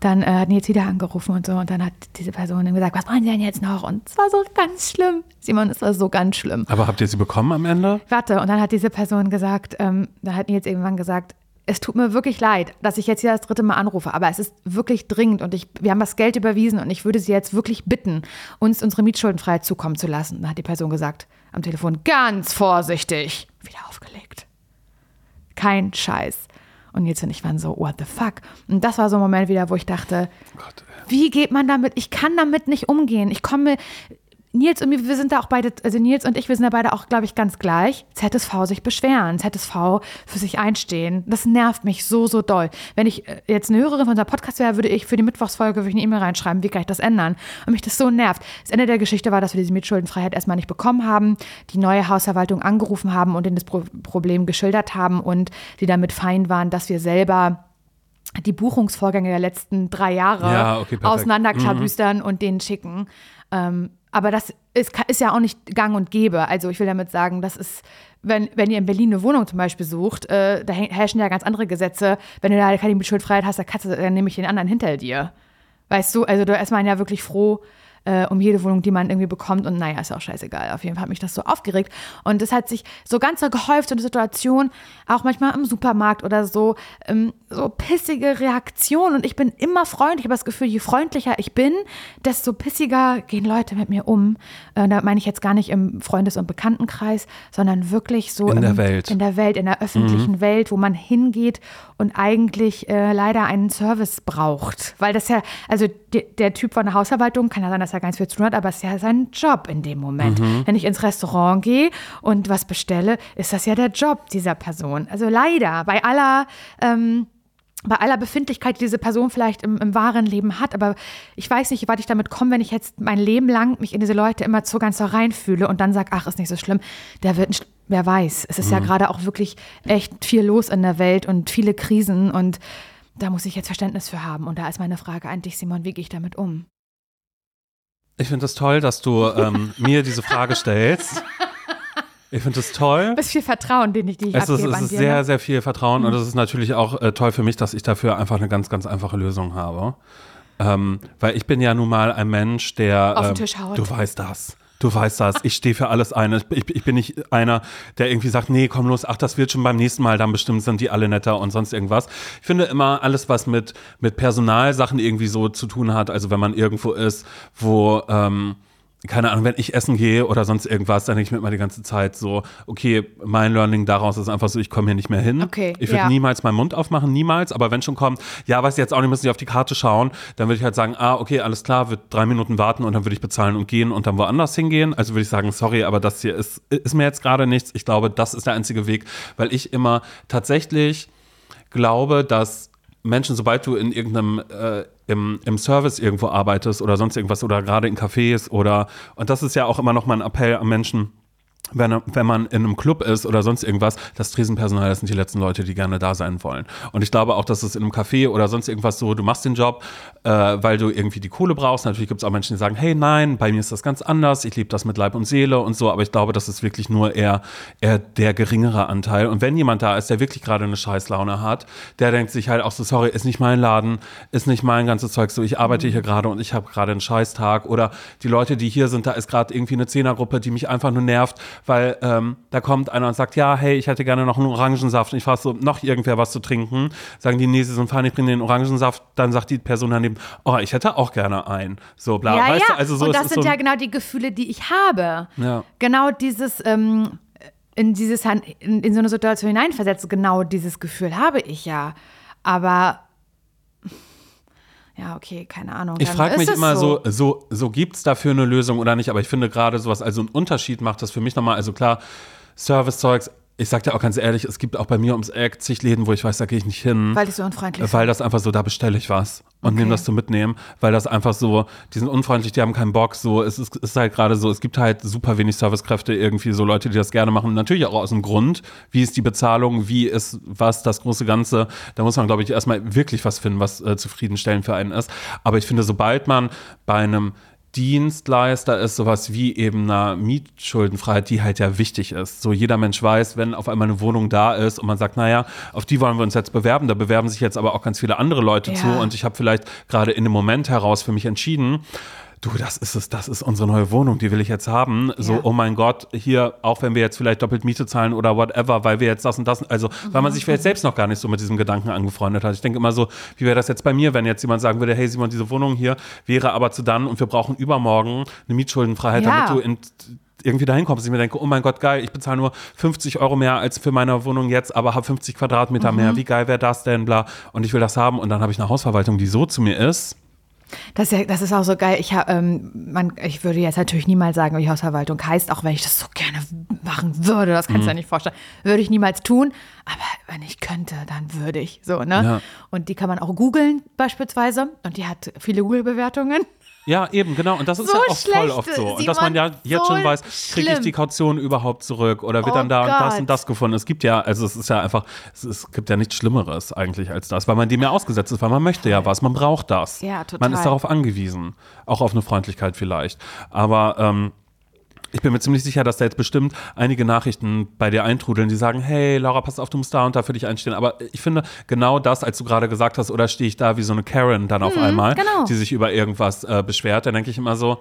Dann äh, hat Nils wieder angerufen und so. Und dann hat diese Person dann gesagt, was wollen Sie denn jetzt noch? Und es war so ganz schlimm. Simon, es war so ganz schlimm. Aber habt ihr sie bekommen am Ende? Warte, und dann hat diese Person gesagt, ähm, da hat Nils irgendwann gesagt, es tut mir wirklich leid, dass ich jetzt hier das dritte Mal anrufe, aber es ist wirklich dringend und ich, wir haben das Geld überwiesen und ich würde Sie jetzt wirklich bitten, uns unsere Mietschuldenfreiheit zukommen zu lassen. Dann hat die Person gesagt am Telefon, ganz vorsichtig, wieder aufgelegt. Kein Scheiß. Und Nils und ich waren so, what the fuck? Und das war so ein Moment wieder, wo ich dachte, Gott, ey. wie geht man damit? Ich kann damit nicht umgehen. Ich komme, Nils und mir, wir sind da auch beide, also Nils und ich, wir sind da beide auch, glaube ich, ganz gleich. ZSV sich beschweren, ZSV für sich einstehen. Das nervt mich so, so doll. Wenn ich äh, jetzt eine Hörerin von unserem Podcast wäre, würde ich für die Mittwochsfolge würde ich eine E-Mail reinschreiben, wie kann ich das ändern? Und mich das so nervt. Das Ende der Geschichte war, dass wir diese Mietschuldenfreiheit erstmal nicht bekommen haben, die neue Hausverwaltung angerufen haben und ihnen das Pro Problem geschildert haben und die damit fein waren, dass wir selber die Buchungsvorgänge der letzten drei Jahre Ja, okay, auseinanderklabüstern und denen schicken. Ähm, aber das ist, ist ja auch nicht gang und gäbe. Also ich will damit sagen, das ist, wenn, wenn ihr in Berlin eine Wohnung zum Beispiel sucht, äh, da herrschen ja ganz andere Gesetze. Wenn du da keine Mietschuldfreiheit hast, dann, du, dann nehme ich den anderen hinter dir. Weißt du, also da ist man ja wirklich froh, äh, um jede Wohnung, die man irgendwie bekommt. Und naja, ist auch scheißegal. Auf jeden Fall hat mich das so aufgeregt. Und es hat sich so ganz so gehäuft, so eine Situation, auch manchmal im Supermarkt oder so, ähm, so pissige Reaktionen. Und ich bin immer freundlich. Ich habe das Gefühl, je freundlicher ich bin, desto pissiger gehen Leute mit mir um. Äh, da meine ich jetzt gar nicht im Freundes- und Bekanntenkreis, sondern wirklich so In im, der Welt. in der Welt, in der öffentlichen Welt, wo man hingeht und eigentlich äh, leider einen Service braucht. Weil das ja, also der, der Typ von der Hausverwaltung kann ja sein, dass er ganz viel zu tun hat, aber es ist ja sein Job in dem Moment. Wenn ich ins Restaurant gehe und was bestelle, ist das ja der Job dieser Person. Also leider, bei aller ähm, bei aller Befindlichkeit, die diese Person vielleicht im, im wahren Leben hat, aber ich weiß nicht, wie weit ich damit komme, wenn ich jetzt mein Leben lang mich in diese Leute immer so ganz so reinfühle und dann sage, ach, ist nicht so schlimm, der wird, nicht- wer weiß. Es ist ja gerade auch wirklich echt viel los in der Welt und viele Krisen und da muss ich jetzt Verständnis für haben. Und da ist meine Frage an dich, Simon, wie gehe ich damit um? Ich finde es toll, dass du ähm, mir diese Frage stellst. Ich finde es toll. Das ist viel Vertrauen, den ich, ich Es ist, abgebe es an ist dir. sehr, ne? sehr viel Vertrauen und es ist natürlich auch äh, toll für mich, dass ich dafür einfach eine ganz, ganz einfache Lösung habe. Ähm, weil ich bin ja nun mal ein Mensch, der. Auf den ähm, Tisch haut. Du weißt das. Du weißt das. Ich stehe für alles ein. Ich, ich bin nicht einer, der irgendwie sagt, nee, komm los, ach, das wird schon beim nächsten Mal, dann bestimmt sind die alle netter und sonst irgendwas. Ich finde immer alles, was mit, mit Personalsachen irgendwie so zu tun hat, also wenn man irgendwo ist, wo, ähm, keine Ahnung, wenn ich essen gehe oder sonst irgendwas, dann denke ich mir immer die ganze Zeit so, okay, mein Learning daraus ist einfach so, ich komme hier nicht mehr hin. Okay, ich würde ja. niemals meinen Mund aufmachen, niemals, aber wenn schon kommt, ja, weiß ich jetzt auch nicht, müssen Sie auf die Karte schauen, dann würde ich halt sagen, ah, okay, alles klar, wird drei Minuten warten und dann würde ich bezahlen und gehen und dann woanders hingehen. Also würde ich sagen, sorry, aber das hier ist, ist mir jetzt gerade nichts. Ich glaube, das ist der einzige Weg, weil ich immer tatsächlich glaube, dass Menschen, sobald du in irgendeinem äh, im, im Service irgendwo arbeitest oder sonst irgendwas oder gerade in Cafés oder und das ist ja auch immer noch mein Appell an Menschen, wenn, wenn man in einem Club ist oder sonst irgendwas, das Tresenpersonal, das sind die letzten Leute, die gerne da sein wollen. Und ich glaube auch, dass es in einem Café oder sonst irgendwas so, du machst den Job, äh, weil du irgendwie die Kohle brauchst. Natürlich gibt es auch Menschen, die sagen, hey, nein, bei mir ist das ganz anders, ich lebe das mit Leib und Seele und so, aber ich glaube, das ist wirklich nur eher, eher der geringere Anteil. Und wenn jemand da ist, der wirklich gerade eine Scheißlaune hat, der denkt sich halt auch so, sorry, ist nicht mein Laden, ist nicht mein ganzes Zeug, so ich arbeite hier gerade und ich habe gerade einen Scheißtag oder die Leute, die hier sind, da ist gerade irgendwie eine Zehnergruppe, die mich einfach nur nervt, weil ähm, da kommt einer und sagt, ja, hey, ich hätte gerne noch einen Orangensaft und ich frage so, noch irgendwer was zu trinken? Sagen die, nee, sie sind fein, ich bringe den Orangensaft, dann sagt die Person daneben, oh, ich hätte auch gerne einen. So, bla, Ja, weißt ja. du, also so und das sind so, ja genau die Gefühle, die ich habe. Ja. Genau dieses, ähm, in dieses, in, in so eine Situation hineinversetzt, genau dieses Gefühl habe ich ja. Aber ja, okay, keine Ahnung. Ich frage mich immer so, so, so gibt es dafür eine Lösung oder nicht, aber ich finde gerade sowas, also einen Unterschied macht das für mich nochmal, also klar, Servicezeugs, ich sag dir auch ganz ehrlich, es gibt auch bei mir ums Eck zig Läden, wo ich weiß, da gehe ich nicht hin. Weil ich so unfreundlich Weil das einfach so, da bestelle ich was und nehme das zum Mitnehmen, weil das einfach so, die sind unfreundlich, die haben keinen Bock, so, es ist, ist halt gerade so, es gibt halt super wenig Servicekräfte, irgendwie so Leute, die das gerne machen, natürlich auch aus dem Grund, wie ist die Bezahlung, wie ist was, das große Ganze, da muss man, glaube ich, erstmal wirklich was finden, was äh, zufriedenstellend für einen ist, aber ich finde, sobald man bei einem Dienstleister ist sowas wie eben eine Mietschuldenfreiheit, die halt ja wichtig ist. So jeder Mensch weiß, wenn auf einmal eine Wohnung da ist und man sagt, naja, auf die wollen wir uns jetzt bewerben, da bewerben sich jetzt aber auch ganz viele andere Leute Ja. zu und ich habe vielleicht gerade in dem Moment heraus für mich entschieden, du, das ist es, das ist unsere neue Wohnung, die will ich jetzt haben. So, Ja. oh mein Gott, hier, auch wenn wir jetzt vielleicht doppelt Miete zahlen oder whatever, weil wir jetzt das und das, also weil man sich vielleicht selbst noch gar nicht so mit diesem Gedanken angefreundet hat. Ich denke immer so, wie wäre das jetzt bei mir, wenn jetzt jemand sagen würde, hey Simon, diese Wohnung hier wäre aber zu dann und wir brauchen übermorgen eine Mietschuldenfreiheit, Ja. damit du in irgendwie dahin kommst. Ich mir denke, oh mein Gott, geil, ich bezahle nur 50 Euro mehr als für meine Wohnung jetzt, aber habe 50 Quadratmeter mehr. Wie geil wäre das denn, bla. Und ich will das haben. Und dann habe ich eine Hausverwaltung, die so zu mir ist. Das ist, ja, das ist auch so geil. Ich, ha- ähm, man, ich würde jetzt natürlich niemals sagen, wie Hausverwaltung heißt, auch wenn ich das so gerne machen würde. Das kannst du Mhm. dir nicht vorstellen. Würde ich niemals tun. Aber wenn ich könnte, dann würde ich. So, ne? Ja. Und die kann man auch googeln beispielsweise. Und die hat viele Google-Bewertungen. Ja, eben, genau. Und das ist So ja auch voll schlecht, oft so. Und dass man ja jetzt so schon weiß, kriege ich die Kaution überhaupt zurück oder wird Oh dann da und das und das gefunden. Es gibt ja, also es ist ja einfach, es, es gibt ja nichts Schlimmeres eigentlich als das, weil man dem ja ausgesetzt ist, weil man möchte ja was, man braucht das. Ja, Man ist total. darauf angewiesen, auch auf eine Freundlichkeit vielleicht. Aber ähm, ich bin mir ziemlich sicher, dass da jetzt bestimmt einige Nachrichten bei dir eintrudeln, die sagen, hey, Laura, pass auf, du musst da und da für dich einstehen. Aber ich finde, genau das, als du gerade gesagt hast, oder stehe ich da wie so eine Karen dann auf einmal, genau. die sich über irgendwas äh, beschwert, dann denke ich immer so,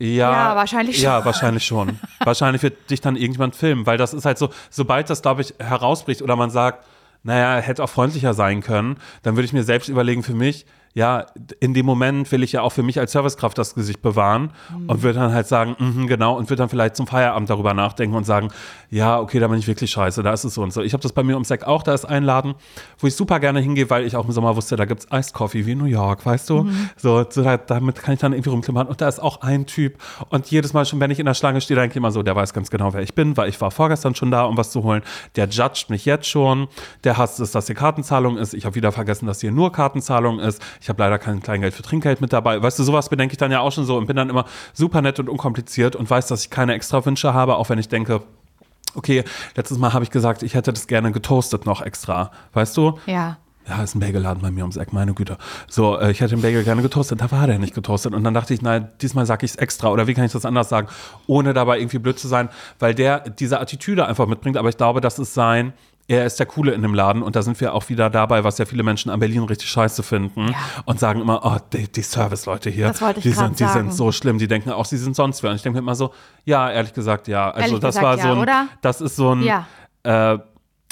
ja, Ja, wahrscheinlich schon. Ja, wahrscheinlich schon. wahrscheinlich wird dich dann irgendjemand filmen, weil das ist halt so, sobald das, glaube ich, herausbricht oder man sagt, naja, hätte auch freundlicher sein können, dann würde ich mir selbst überlegen für mich, ja, in dem Moment will ich ja auch für mich als Servicekraft das Gesicht bewahren und würde dann halt sagen, mhm, genau, und würde dann vielleicht zum Feierabend darüber nachdenken und sagen, ja, okay, da bin ich wirklich scheiße, da ist es so und so. Ich habe das bei mir ums Eck auch, da ist ein Laden, wo ich super gerne hingehe, weil ich auch im Sommer wusste, da gibt es Iced Coffee wie in New York, weißt du? So, so da, damit kann ich dann irgendwie rumklimmern und da ist auch ein Typ und jedes Mal schon, wenn ich in der Schlange stehe, denke ich immer so, der weiß ganz genau, wer ich bin, weil ich war vorgestern schon da, um was zu holen. Der judgt mich jetzt schon, der hasst es, dass hier Kartenzahlung ist. Ich habe wieder vergessen, dass hier nur Kartenzahlung ist. Ich habe leider kein Kleingeld für Trinkgeld mit dabei. Weißt du, sowas bedenke ich dann ja auch schon so und bin dann immer super nett und unkompliziert und weiß, dass ich keine extra Wünsche habe, auch wenn ich denke, okay, letztes Mal habe ich gesagt, ich hätte das gerne getoastet noch extra. Weißt du? Ja. Ja, ist ein Bagelladen bei mir ums Eck, meine Güte. So, äh, ich hätte den Bagel gerne getoastet, da war der nicht getoastet. Und dann dachte ich, nein, diesmal sage ich es extra. Oder wie kann ich das anders sagen, ohne dabei irgendwie blöd zu sein, weil der diese Attitüde einfach mitbringt. Aber ich glaube, das ist sein, er ist der Coole in dem Laden. Und da sind wir auch wieder dabei, was ja viele Menschen an Berlin richtig scheiße finden. Ja. Und sagen immer, oh, die, die Service-Leute hier, die, sind, die sind so schlimm. Die denken auch, sie sind sonst wer. Und ich denke mir immer so, ja, ehrlich gesagt, ja. Also Ehrlich das gesagt, war ja, so ein, oder? das ist so ein, Ja. äh,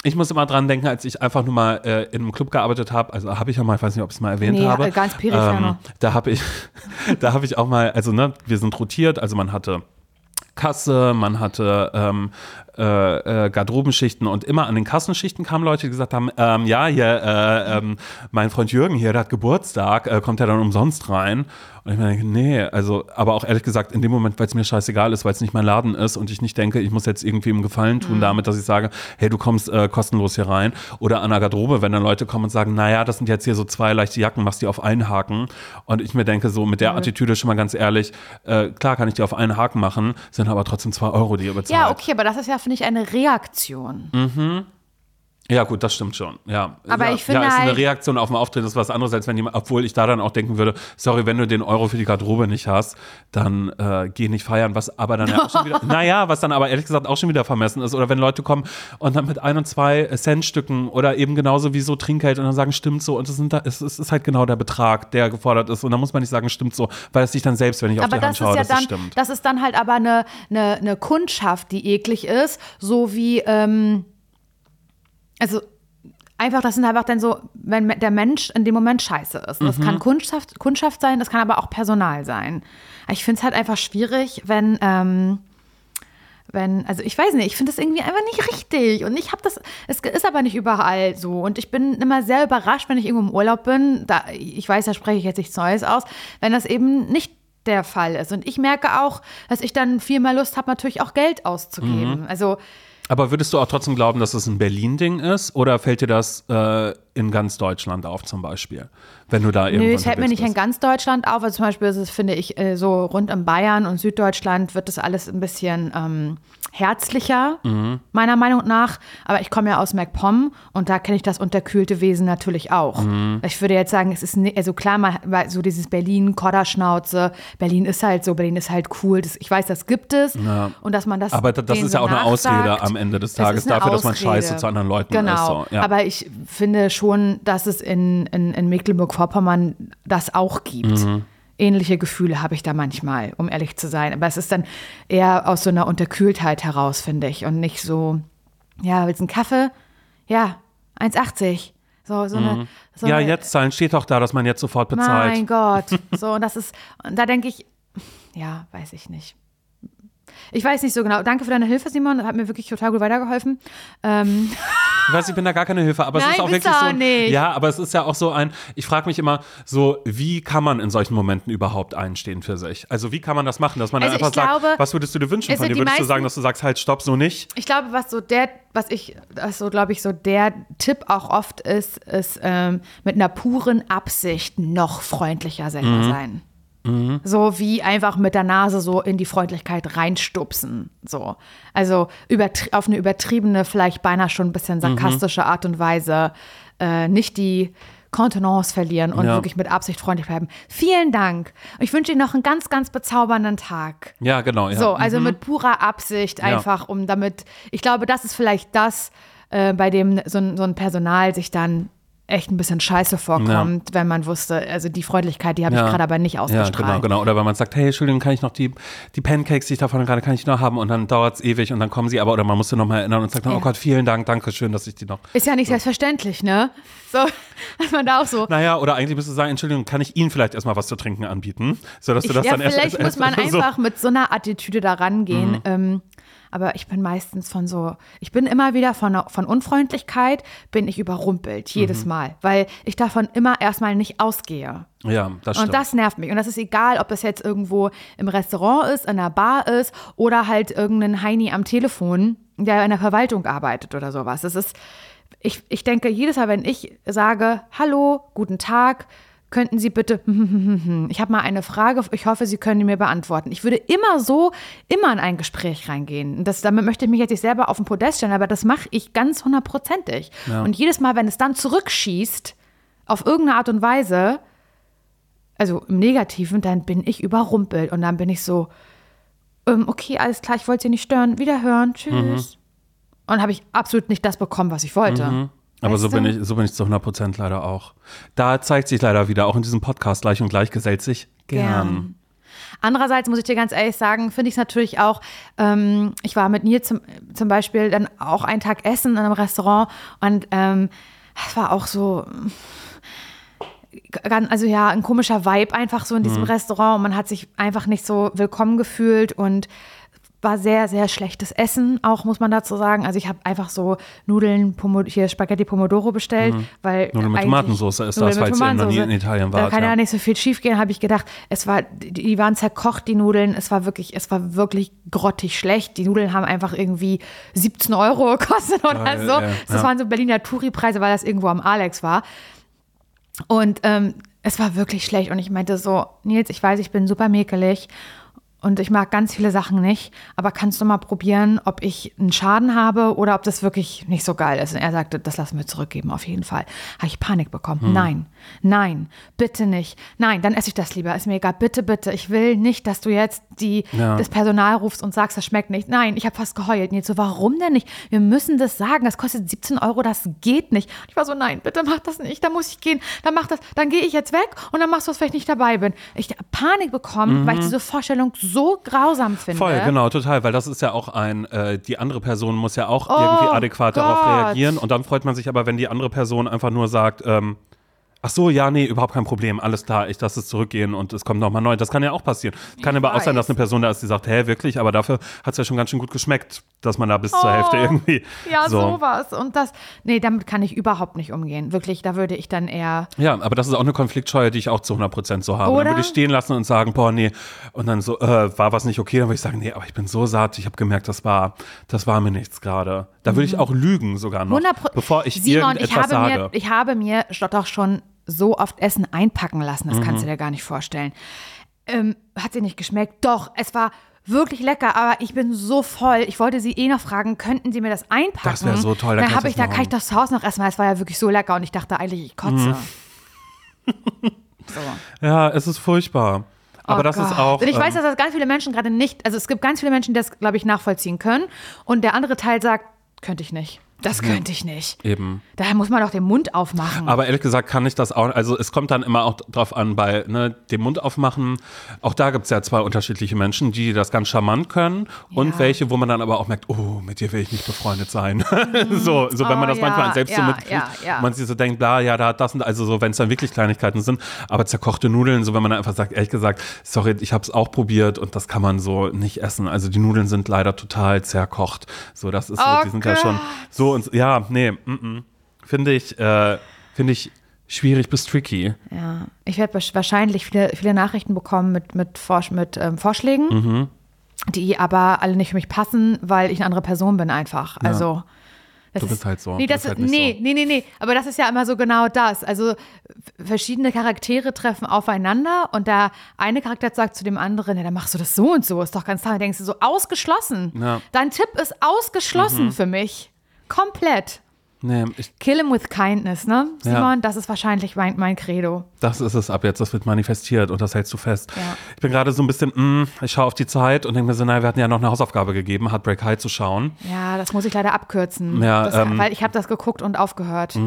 ich muss immer dran denken, als ich einfach nur mal äh, in einem Club gearbeitet habe, also habe ich ja mal, ich weiß nicht, ob ich es mal erwähnt Nee, habe. ganz noch. Da habe ich, da habe ich auch mal, also ne, wir sind rotiert, also man hatte Kasse, man hatte ähm, äh, äh, Garderobenschichten und immer an den Kassenschichten kamen Leute, die gesagt haben, ähm, ja, hier, äh, ähm, mein Freund Jürgen hier, der hat Geburtstag, äh, kommt er dann umsonst rein? Und ich mir denke, nee, also, aber auch ehrlich gesagt, in dem Moment, weil es mir scheißegal ist, weil es nicht mein Laden ist und ich nicht denke, ich muss jetzt irgendwie einen Gefallen tun damit, dass ich sage, hey, du kommst äh, kostenlos hier rein. Oder an der Garderobe, wenn dann Leute kommen und sagen, naja, das sind jetzt hier so zwei leichte Jacken, machst die auf einen Haken. Und ich mir denke, so mit der Attitüde schon mal ganz ehrlich, äh, klar kann ich die auf einen Haken machen, sind aber trotzdem zwei Euro, die ihr bezahlt. Ja, okay, aber das ist ja, finde ich, eine Reaktion. Ja, gut, das stimmt schon. Ja. Aber ja, ich finde ja, ist eine halt- Reaktion auf ein Auftreten ist was anderes, als wenn jemand, obwohl ich da dann auch denken würde, sorry, wenn du den Euro für die Garderobe nicht hast, dann äh, geh nicht feiern, was aber dann ja auch schon wieder, naja, was dann aber ehrlich gesagt auch schon wieder vermessen ist. Oder wenn Leute kommen und dann mit ein und zwei Centstücken oder eben genauso wie so Trinkgeld und dann sagen, stimmt so. Und es, sind da, es, es ist halt genau der Betrag, der gefordert ist. Und dann muss man nicht sagen, stimmt so, weil es sich dann selbst, wenn ich auf Aber die Hand das schaue, ja dass dann, es stimmt. das ist dann halt aber eine, eine, eine Kundschaft, die eklig ist, so wie, ähm, also einfach, das sind einfach dann so, wenn der Mensch in dem Moment scheiße ist. Das Mhm. kann Kundschaft, Kundschaft sein, das kann aber auch Personal sein. Ich finde es halt einfach schwierig, wenn, ähm, wenn, also ich weiß nicht, ich finde das irgendwie einfach nicht richtig. Und ich habe das, es ist aber nicht überall so. Und ich bin immer sehr überrascht, wenn ich irgendwo im Urlaub bin. Da, ich weiß, da spreche ich jetzt nichts Neues aus, wenn das eben nicht der Fall ist. Und ich merke auch, dass ich dann viel mehr Lust habe, natürlich auch Geld auszugeben. Also Aber würdest du auch trotzdem glauben, dass es ein Berlin-Ding ist? Oder fällt dir das äh, in ganz Deutschland auf zum Beispiel? Wenn du da irgendwo Nö, es fällt mir nicht in bist? ganz Deutschland auf. Also zum Beispiel ist es, finde ich, äh, so rund um Bayern und Süddeutschland wird das alles ein bisschen ähm, herzlicher, Mhm. meiner Meinung nach. Aber ich komme ja aus MacPom und da kenne ich das unterkühlte Wesen natürlich auch. Mhm. Ich würde jetzt sagen, es ist, ne, also klar, mal, so dieses Berlin, Kodderschnauze, Berlin ist halt so, Berlin ist halt cool. Das, ich weiß, das gibt es. Und dass man das. Aber da- das denen ist ja so auch eine Ausrede am Ende des Das Tages dafür, dass man Ausrede. scheiße zu anderen Leuten genau. ist. So, ja. Aber ich finde schon, dass es in, in, in Mecklenburg-Vorpommern das auch gibt. Mhm. Ähnliche Gefühle habe ich da manchmal, um ehrlich zu sein. Aber es ist dann eher aus so einer Unterkühltheit heraus, finde ich. Und nicht so, ja, willst du einen Kaffee? Ja, 1,80. So, so eine. So Mhm. ja, eine, jetzt zahlen steht doch da, dass man jetzt sofort bezahlt. Mein Gott. So, und das ist, und da denke ich, ja, weiß ich nicht. Ich weiß nicht so genau. Danke für deine Hilfe, Simon. Das hat mir wirklich total gut weitergeholfen. Ähm, Ich weiß, ich bin da gar keine Hilfe, aber Nein, es ist auch wirklich du so. auch nicht. Ja, aber es ist ja auch so ein, ich frage mich immer so, wie kann man in solchen Momenten überhaupt einstehen für sich? Also wie kann man das machen, dass man dann Also einfach ich sagt, glaube, was würdest du dir wünschen von dir? Würdest du meisten- sagen, dass du sagst, halt, stopp, so nicht? Ich glaube, was so der, was ich, was so glaube ich, so der Tipp auch oft ist, ist ähm, mit einer puren Absicht noch freundlicher selber Mhm. sein. So wie einfach mit der Nase so in die Freundlichkeit reinstupsen. So. Also auf eine übertriebene, vielleicht beinahe schon ein Mhm. bisschen sarkastische Art und Weise. Äh, nicht die Kontenance verlieren und Ja. wirklich mit Absicht freundlich bleiben. Vielen Dank. Ich wünsche Ihnen noch einen ganz, ganz bezaubernden Tag. Ja, genau. Ja. So, also mit purer Absicht einfach, um damit, ich glaube, das ist vielleicht das, äh, bei dem so ein, so ein Personal sich dann echt ein bisschen scheiße vorkommt, wenn man wusste, also die Freundlichkeit, die habe ich Ja. gerade aber nicht Ja, ausgestrahlt. genau, genau. Oder wenn man sagt, hey, Entschuldigung, kann ich noch die, die Pancakes, die ich davon gerade, kann ich noch haben? Und dann dauert es ewig und dann kommen sie aber, oder man muss sie nochmal erinnern und sagt dann, Ja. oh Gott, vielen Dank, danke schön, dass ich die noch. Ist ja nicht selbstverständlich, ne? So, dass man da auch so. Naja, oder eigentlich müsste du sagen, Entschuldigung, kann ich Ihnen vielleicht erstmal was zu trinken anbieten? Sodass du Ich, das ja, dann erst vielleicht erst, muss man erst, so- Mhm. einfach mit so einer Attitüde da rangehen. Ähm, aber ich bin meistens von so, ich bin immer wieder von, von Unfreundlichkeit, bin ich überrumpelt, jedes Mhm. Mal, weil ich davon immer erstmal nicht ausgehe. Ja, das stimmt. Und das nervt mich. Und das ist egal, ob es jetzt irgendwo im Restaurant ist, in einer Bar ist oder halt irgendein Heini am Telefon, der in der Verwaltung arbeitet oder sowas. Das ist, ich, ich denke, jedes Mal, wenn ich sage, hallo, guten Tag, könnten Sie bitte, ich habe mal eine Frage, ich hoffe, Sie können die mir beantworten. Ich würde immer so, immer in ein Gespräch reingehen. Das, damit möchte ich mich jetzt nicht selber auf den Podest stellen, aber das mache ich ganz hundertprozentig. Und jedes Mal, wenn es dann zurückschießt, auf irgendeine Art und Weise, also im Negativen, dann bin ich überrumpelt und dann bin ich so, ähm, okay, alles klar, ich wollte Sie nicht stören, wiederhören, tschüss. Und habe ich absolut nicht das bekommen, was ich wollte. Aber so Weißt bin, ich, so bin ich zu 100 Prozent leider auch. Da zeigt sich leider wieder, auch in diesem Podcast, gleich und gleich gesellt sich gern. Andererseits muss ich dir ganz ehrlich sagen, finde ich es natürlich auch, ähm, ich war mit Nils zum, zum Beispiel dann auch einen Tag essen in einem Restaurant und ähm, es war auch so, also ja, ein komischer Vibe einfach so in diesem Restaurant und man hat sich einfach nicht so willkommen gefühlt und war sehr, sehr schlechtes Essen, auch muss man dazu sagen. Also ich habe einfach so Nudeln, Pomo hier Spaghetti Pomodoro bestellt, weil Mhm. Nudeln mit Tomatensauce ist das, falls ihr noch nie in Italien Da wart, kann ja ja. nicht so viel schief gehen, habe ich gedacht. Es war, die, waren zerkocht, die Nudeln. Es war wirklich, es war wirklich grottig schlecht. Die Nudeln haben einfach irgendwie 17 Euro gekostet oder Geil, so. ja, Das ja. waren so Berliner Touri-Preise, weil das irgendwo am Alex war. Und ähm, es war wirklich schlecht. Und ich meinte so, Nils, ich weiß, ich bin super mäkelig und ich mag ganz viele Sachen nicht, aber kannst du mal probieren, ob ich einen Schaden habe oder ob das wirklich nicht so geil ist? Und er sagte, das lassen wir zurückgeben, auf jeden Fall. Habe ich Panik bekommen. Hm. Nein, nein, bitte nicht. Nein, dann esse ich das lieber. Ist mir egal. Bitte, bitte. Ich will nicht, dass du jetzt die, Ja. das Personal rufst und sagst, das schmeckt nicht. Nein, ich habe fast geheult. Nils so, warum denn nicht? Wir müssen das sagen. Das kostet 17 Euro, das geht nicht. Ich war so, nein, bitte mach das nicht. Da muss ich gehen. Dann mach das. Dann gehe ich jetzt weg und dann machst du es, weil ich nicht dabei bin. Ich hab Panik bekommen, weil ich diese Vorstellung so grausam finde. Mhm. Voll, genau, total, weil das ist ja auch ein, äh, die andere Person muss ja auch irgendwie adäquat darauf Oh Gott. reagieren und dann freut man sich aber, wenn die andere Person einfach nur sagt, ähm, ach so, ja, nee, überhaupt kein Problem, alles klar, ich lasse es zurückgehen und es kommt nochmal neu. Das kann ja auch passieren. Kann aber auch sein, dass eine Person da ist, die sagt, hä, wirklich, aber dafür hat es ja schon ganz schön gut geschmeckt, dass man da bis zur Hälfte irgendwie Ja, so. sowas. Und das, nee, damit kann ich überhaupt nicht umgehen. Wirklich, da würde ich dann eher. Ja, aber das ist auch eine Konfliktscheue, die ich auch zu 100% so habe. Oder? Dann würde ich stehen lassen und sagen, boah, nee. Und dann so, äh, war was nicht okay? Dann würde ich sagen, nee, aber ich bin so satt. Ich habe gemerkt, das war, das war mir nichts gerade. Da würde ich auch lügen sogar noch, 100 Pro- bevor ich Mhm. Simon, ich irgendetwas habe, sage. mir, ich habe mir doch schon so oft Essen einpacken lassen, das Mhm. kannst du dir gar nicht vorstellen. Ähm, hat sie nicht geschmeckt? Doch, es war wirklich lecker, aber ich bin so voll. Ich wollte sie eh noch fragen, könnten sie mir das einpacken? Das wär so toll, dann Dann habe ich ich, da kann ich das zu Hause noch essen, weil es war ja wirklich so lecker und ich dachte eigentlich, ich kotze. Mhm. so. ja, es ist furchtbar. Aber Oh das ist Gott. auch. Und ich weiß, ähm, dass das ganz viele Menschen gerade nicht, also es gibt ganz viele Menschen, die das, glaube ich, nachvollziehen können. Und der andere Teil sagt, könnte ich nicht. Das könnte ich nicht. eben. Daher muss man doch den Mund aufmachen. Aber ehrlich gesagt kann ich das auch, also es kommt dann immer auch drauf an, bei ne, dem Mund aufmachen. Auch da gibt es ja zwei unterschiedliche Menschen, die das ganz charmant können und Ja. welche, wo man dann aber auch merkt, oh, mit dir will ich nicht befreundet sein. so, so wenn man Oh, das manchmal ja, selbst so ja, mitkriegt, ja, man sich so denkt, bla, ja, da hat das und also so, wenn es dann wirklich Kleinigkeiten sind, aber zerkochte Nudeln, so wenn man dann einfach sagt, ehrlich gesagt, sorry, ich habe es auch probiert und das kann man so nicht essen. Also die Nudeln sind leider total zerkocht. So, das ist so, Oh die sind ja schon so so und so. Ja, nee, mm -mm. finde ich, äh, finde ich schwierig bis tricky. Ja, ich werde wahrscheinlich viele, viele Nachrichten bekommen mit, mit, Vorsch mit ähm, Vorschlägen, Mhm. die aber alle nicht für mich passen, weil ich eine andere Person bin einfach. Also. Das Du ist- bist halt so. Nee, das, halt nee, so. nee, nee, nee. Aber das ist ja immer so genau das. Also verschiedene Charaktere treffen aufeinander und der eine Charakter sagt zu dem anderen, ja, dann machst du das so und so, ist doch ganz klar. Da denkst du so, ausgeschlossen. Ja. Mhm. Dein Tipp ist ausgeschlossen für mich. Komplett. Nee, Kill him with kindness, ne? Ja. Simon, das ist wahrscheinlich mein, mein Credo. das ist es ab jetzt, das wird manifestiert und das hältst du fest. Ja. Ich bin gerade so ein bisschen, mm, ich schaue auf die Zeit und denke mir so, naja, wir hatten ja noch eine Hausaufgabe gegeben, Heartbreak High zu schauen. Ja, das muss ich leider abkürzen. Ja, das, ähm, weil ich habe das geguckt und aufgehört.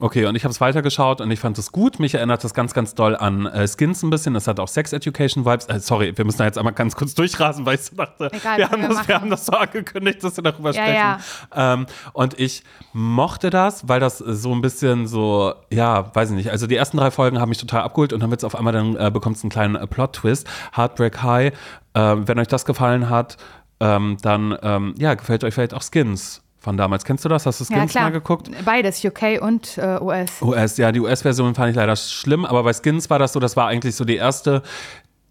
Okay, und ich habe es weitergeschaut und ich fand es gut. Mich erinnert das ganz, ganz doll an äh, Skins ein bisschen. Es hat auch Sex Education Vibes. Äh, sorry, wir müssen da jetzt einmal ganz kurz durchrasen, weil ich so dachte, Egal, wir, haben wir das, wir haben das so angekündigt, dass wir darüber Ja, sprechen. ja. Ähm, und ich mochte das, weil das so ein bisschen so, ja, weiß ich nicht. Also die ersten drei Folgen haben mich total abgeholt und dann wird es auf einmal, dann äh, bekommt es einen kleinen äh, Plot-Twist. Heartbreak High. Äh, wenn euch das gefallen hat, ähm, dann, ähm, ja, gefällt euch vielleicht auch Skins von damals. Kennst du das? Hast du Ja, Skins klar. mal geguckt? Beides, UK und äh, US. US, ja, die US-Version fand ich leider schlimm, aber bei Skins war das so, das war eigentlich so die erste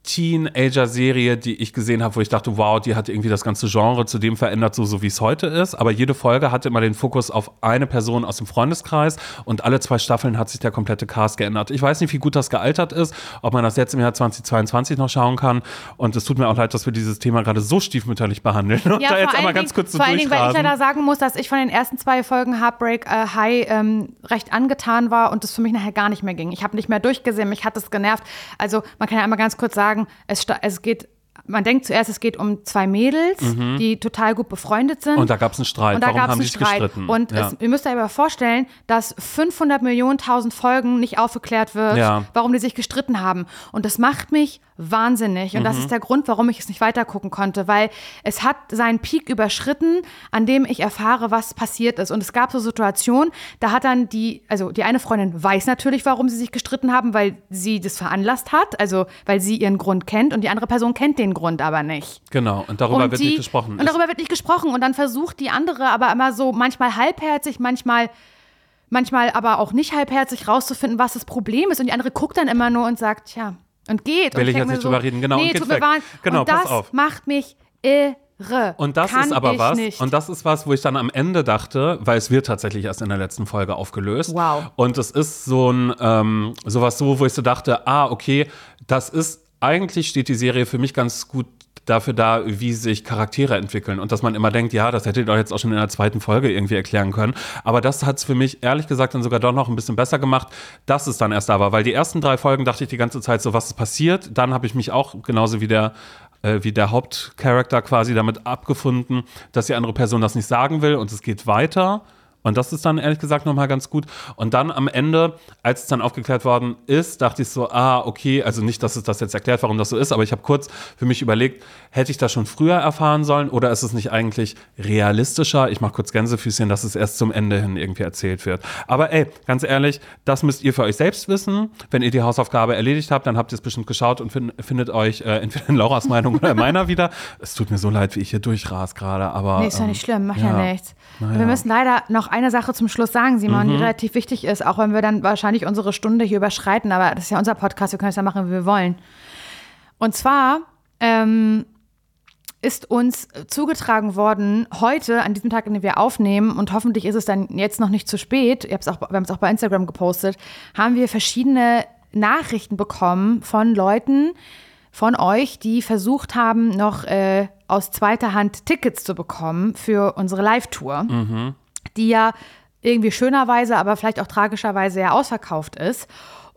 Teenager-Serie, die ich gesehen habe, wo ich dachte, wow, die hat irgendwie das ganze Genre zu dem verändert, so, so wie es heute ist. Aber jede Folge hatte immer den Fokus auf eine Person aus dem Freundeskreis und alle zwei Staffeln hat sich der komplette Cast geändert. Ich weiß nicht, wie gut das gealtert ist, ob man das jetzt im Jahr 2022 noch schauen kann. Und es tut mir auch leid, dass wir dieses Thema gerade so stiefmütterlich behandeln. Und da jetzt einmal ganz kurz so vor allen Dingen, weil ich leider sagen muss, dass ich von den ersten zwei Folgen Heartbreak äh, High ähm, recht angetan war und es für mich nachher gar nicht mehr ging. Ich habe nicht mehr durchgesehen, mich hat es genervt. Also man kann ja einmal ganz kurz sagen, es, sta- es geht, man denkt zuerst, es geht um zwei Mädels, die total gut befreundet sind. Mhm. Und da gab es einen Streit. Und da gab es einen Streit. gestritten? Und ja. es, ihr müsst euch aber vorstellen, dass 500 Millionen tausend Folgen nicht aufgeklärt wird, Ja. warum die sich gestritten haben. Und das macht mich wahnsinnig. Und Mhm. das ist der Grund, warum ich es nicht weitergucken konnte, weil es hat seinen Peak überschritten, an dem ich erfahre, was passiert ist. Und es gab so Situationen, da hat dann die, also die eine Freundin weiß natürlich, warum sie sich gestritten haben, weil sie das veranlasst hat, also weil sie ihren Grund kennt und die andere Person kennt den Grund aber nicht. Genau, und darüber und wird die, nicht gesprochen. Und darüber wird nicht gesprochen. Und dann versucht die andere aber immer so, manchmal halbherzig, manchmal, manchmal aber auch nicht halbherzig rauszufinden, was das Problem ist. Und die andere guckt dann immer nur und sagt, tja, und geht. Will und ich jetzt nicht drüber reden, genau, und Nee, geht tut mir weg. Genau, und das macht mich irre. Und das Kann ist aber was, Nicht. und das ist was, wo ich dann am Ende dachte, weil es wird tatsächlich erst in der letzten Folge aufgelöst. Wow. Und es ist so ein, ähm, sowas so, wo ich so dachte, ah, okay, das ist, eigentlich steht die Serie für mich ganz gut dafür da, wie sich Charaktere entwickeln und dass man immer denkt, ja, das hättet ihr doch jetzt auch schon in der zweiten Folge irgendwie erklären können. Aber das hat es für mich ehrlich gesagt dann sogar doch noch ein bisschen besser gemacht, dass es dann erst da war. Weil die ersten drei Folgen dachte ich die ganze Zeit so, was ist passiert? Dann habe ich mich auch genauso wie der äh, wie der Hauptcharakter quasi damit abgefunden, dass die andere Person das nicht sagen will und es geht weiter. Und das ist dann ehrlich gesagt nochmal ganz gut. Und dann am Ende, als es dann aufgeklärt worden ist, dachte ich so, ah, okay, also nicht, dass es das jetzt erklärt, warum das so ist, aber ich habe kurz für mich überlegt, hätte ich das schon früher erfahren sollen oder ist es nicht eigentlich realistischer? Ich mache kurz Gänsefüßchen, dass es erst zum Ende hin irgendwie erzählt wird. Aber ey, ganz ehrlich, das müsst ihr für euch selbst wissen. Wenn ihr die Hausaufgabe erledigt habt, dann habt ihr es bestimmt geschaut und fin findet euch äh, entweder in Lauras Meinung oder in meiner wieder. Es tut mir so leid, wie ich hier durchras gerade, aber. Nee, ist ja ähm, nicht schlimm, macht ja, ja. nichts. Naja. Wir müssen leider noch eine Sache zum Schluss sagen, Simon, Mhm. die relativ wichtig ist, auch wenn wir dann wahrscheinlich unsere Stunde hier überschreiten, aber das ist ja unser Podcast, wir können es ja machen, wie wir wollen. Und zwar ähm, ist uns zugetragen worden, heute, an diesem Tag, an dem wir aufnehmen, und hoffentlich ist es dann jetzt noch nicht zu spät, auch, wir haben es auch bei Instagram gepostet, haben wir verschiedene Nachrichten bekommen von Leuten, von euch, die versucht haben, noch äh, aus zweiter Hand Tickets zu bekommen für unsere Live-Tour, die ja irgendwie schönerweise, aber vielleicht auch tragischerweise ja ausverkauft ist.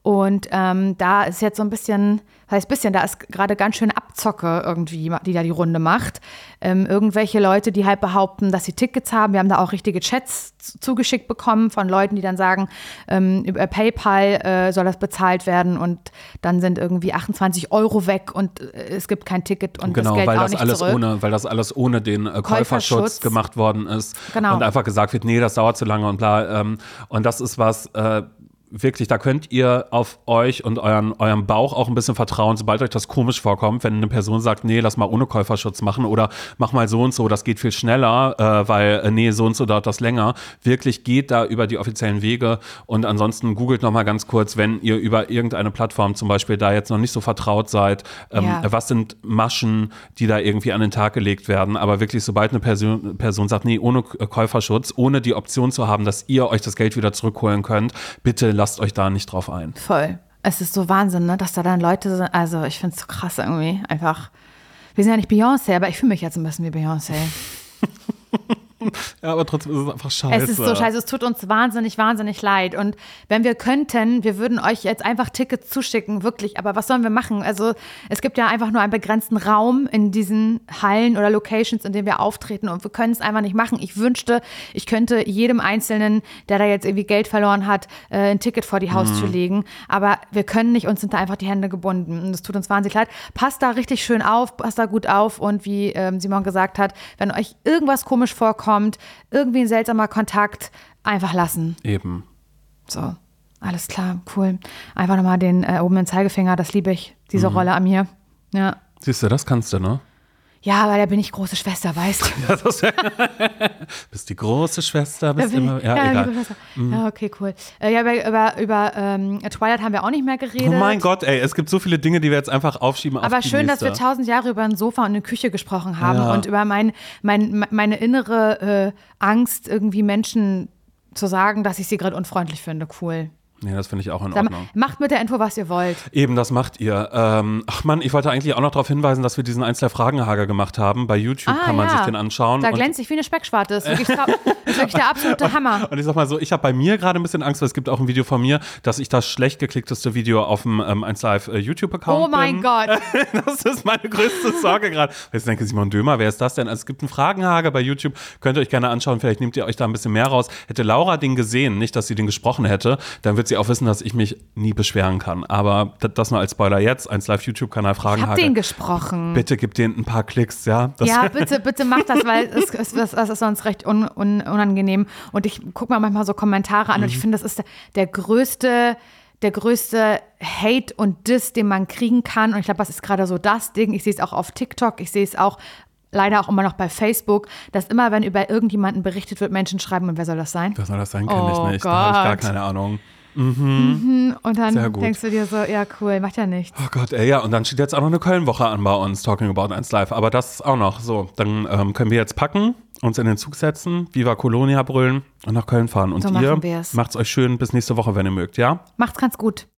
Und ähm, da ist jetzt so ein bisschen, heißt bisschen, da ist gerade ganz schön Abzocke irgendwie, die da die Runde macht. Ähm, irgendwelche Leute, die halt behaupten, dass sie Tickets haben. Wir haben da auch richtige Chats zu- zugeschickt bekommen von Leuten, die dann sagen, ähm, über PayPal äh, soll das bezahlt werden und dann sind irgendwie 28 Euro weg und äh, es gibt kein Ticket und Genau, das Geld weil auch das nicht alles zurück. ohne, weil das alles ohne den äh, Käuferschutz Käuferschutz. gemacht worden ist Genau. und einfach gesagt wird, nee, das dauert zu lange und bla. Ähm, und das ist was, äh, wirklich, da könnt ihr auf euch und euren, eurem Bauch auch ein bisschen vertrauen, sobald euch das komisch vorkommt, wenn eine Person sagt, nee, lass mal ohne Käuferschutz machen oder mach mal so und so, das geht viel schneller, äh, weil, äh, nee, so und so dauert das länger. Wirklich geht da über die offiziellen Wege und ansonsten googelt noch mal ganz kurz, wenn ihr über irgendeine Plattform zum Beispiel da jetzt noch nicht so vertraut seid, ähm, Ja. was sind Maschen, die da irgendwie an den Tag gelegt werden, aber wirklich, sobald eine Person, Person sagt, nee, ohne Käuferschutz, ohne die Option zu haben, dass ihr euch das Geld wieder zurückholen könnt, bitte lasst euch da nicht drauf ein. Voll. Es ist so Wahnsinn, ne? dass da dann Leute sind. Also, ich finde es so krass irgendwie. Einfach. Wir sind ja nicht Beyoncé, aber ich fühle mich jetzt ein bisschen wie Beyoncé. Ja, aber trotzdem ist es einfach scheiße. Es ist so scheiße, es tut uns wahnsinnig, wahnsinnig leid. Und wenn wir könnten, wir würden euch jetzt einfach Tickets zuschicken, wirklich. Aber was sollen wir machen? Also es gibt ja einfach nur einen begrenzten Raum in diesen Hallen oder Locations, in denen wir auftreten und wir können es einfach nicht machen. Ich wünschte, ich könnte jedem Einzelnen, der da jetzt irgendwie Geld verloren hat, äh, ein Ticket vor die Haustür legen. Aber wir können nicht, uns sind da einfach die Hände gebunden. Und es tut uns wahnsinnig leid. Passt da richtig schön auf, passt da gut auf. Und wie ähm, Simon gesagt hat, wenn euch irgendwas komisch vorkommt, irgendwie ein seltsamer Kontakt, einfach lassen. Eben. So, alles klar, cool. Einfach nochmal den äh, oben den Zeigefinger, das liebe ich, diese Rolle an mir. Ja. Siehst du, das kannst du, ne? Ja, aber da bin ich große Schwester, weißt du? Ja, bist die große Schwester, bist immer. ich- Ja, die egal. Schwester. Ja, okay, cool. Äh, ja, über, über, über ähm, Twilight haben wir auch nicht mehr geredet. Oh mein Gott, ey, es gibt so viele Dinge, die wir jetzt einfach aufschieben. Aber auf schön, dass wir tausend Jahre über ein Sofa und eine Küche gesprochen haben Ja. und über mein, mein, meine innere äh, Angst, irgendwie Menschen zu sagen, dass ich sie gerade unfreundlich finde. Cool. Nee, das finde ich auch in Sag Ordnung. macht mit der Info, was ihr wollt. Eben, das macht ihr. Ähm, ach Mann, ich wollte eigentlich auch noch darauf hinweisen, dass wir diesen 1 der Fragenhager gemacht haben. Bei YouTube Ah, kann man ja. sich den anschauen. Da glänzt ich wie eine Speckschwarte. Das ist wirklich, tra- das ist wirklich der absolute Hammer. Und ich sag mal so, ich habe bei mir gerade ein bisschen Angst, weil es gibt auch ein Video von mir, dass ich das schlecht geklickteste Video auf dem ähm, 1 Live äh, YouTube-Account Oh mein bin. Gott. Das ist meine größte Sorge gerade. Ich denke, Simon Dömer, wer ist das denn? Also es gibt einen Fragenhage bei YouTube, könnt ihr euch gerne anschauen, vielleicht nehmt ihr euch da ein bisschen mehr raus. Hätte Laura den gesehen, nicht, dass sie den gesprochen hätte, dann wird sie auch wissen, dass ich mich nie beschweren kann. Aber das, nur als Spoiler jetzt, 1 Live YouTube-Kanal Ich hab den gesprochen. Bitte gib denen ein paar Klicks, ja? Das Ja, bitte, bitte mach das, weil es, es, es, das ist sonst recht un, un, unangenehm. Und ich gucke mir manchmal so Kommentare an und Mhm. ich finde, das ist der, der größte, der größte Hate und Diss, den man kriegen kann. Und ich glaube, das ist gerade so das Ding. Ich sehe es auch auf TikTok, ich sehe es auch leider auch immer noch bei Facebook, dass immer, wenn über irgendjemanden berichtet wird, Menschen schreiben, und wer soll das sein? Was soll das sein, kenne Oh ich nicht. Da habe ich gar Gott. keine Ahnung. Und Sehr dann gut. denkst du dir so, ja cool, macht ja nichts. Oh Gott, ey, ja, und dann steht jetzt auch noch eine Köln-Woche an bei uns, Talking About 1 Live. Aber das auch noch. So, dann ähm, können wir jetzt packen, uns in den Zug setzen, Viva Colonia brüllen und nach Köln fahren. Und So machen ihr macht's euch schön bis nächste Woche, wenn ihr mögt, ja? Macht's ganz gut.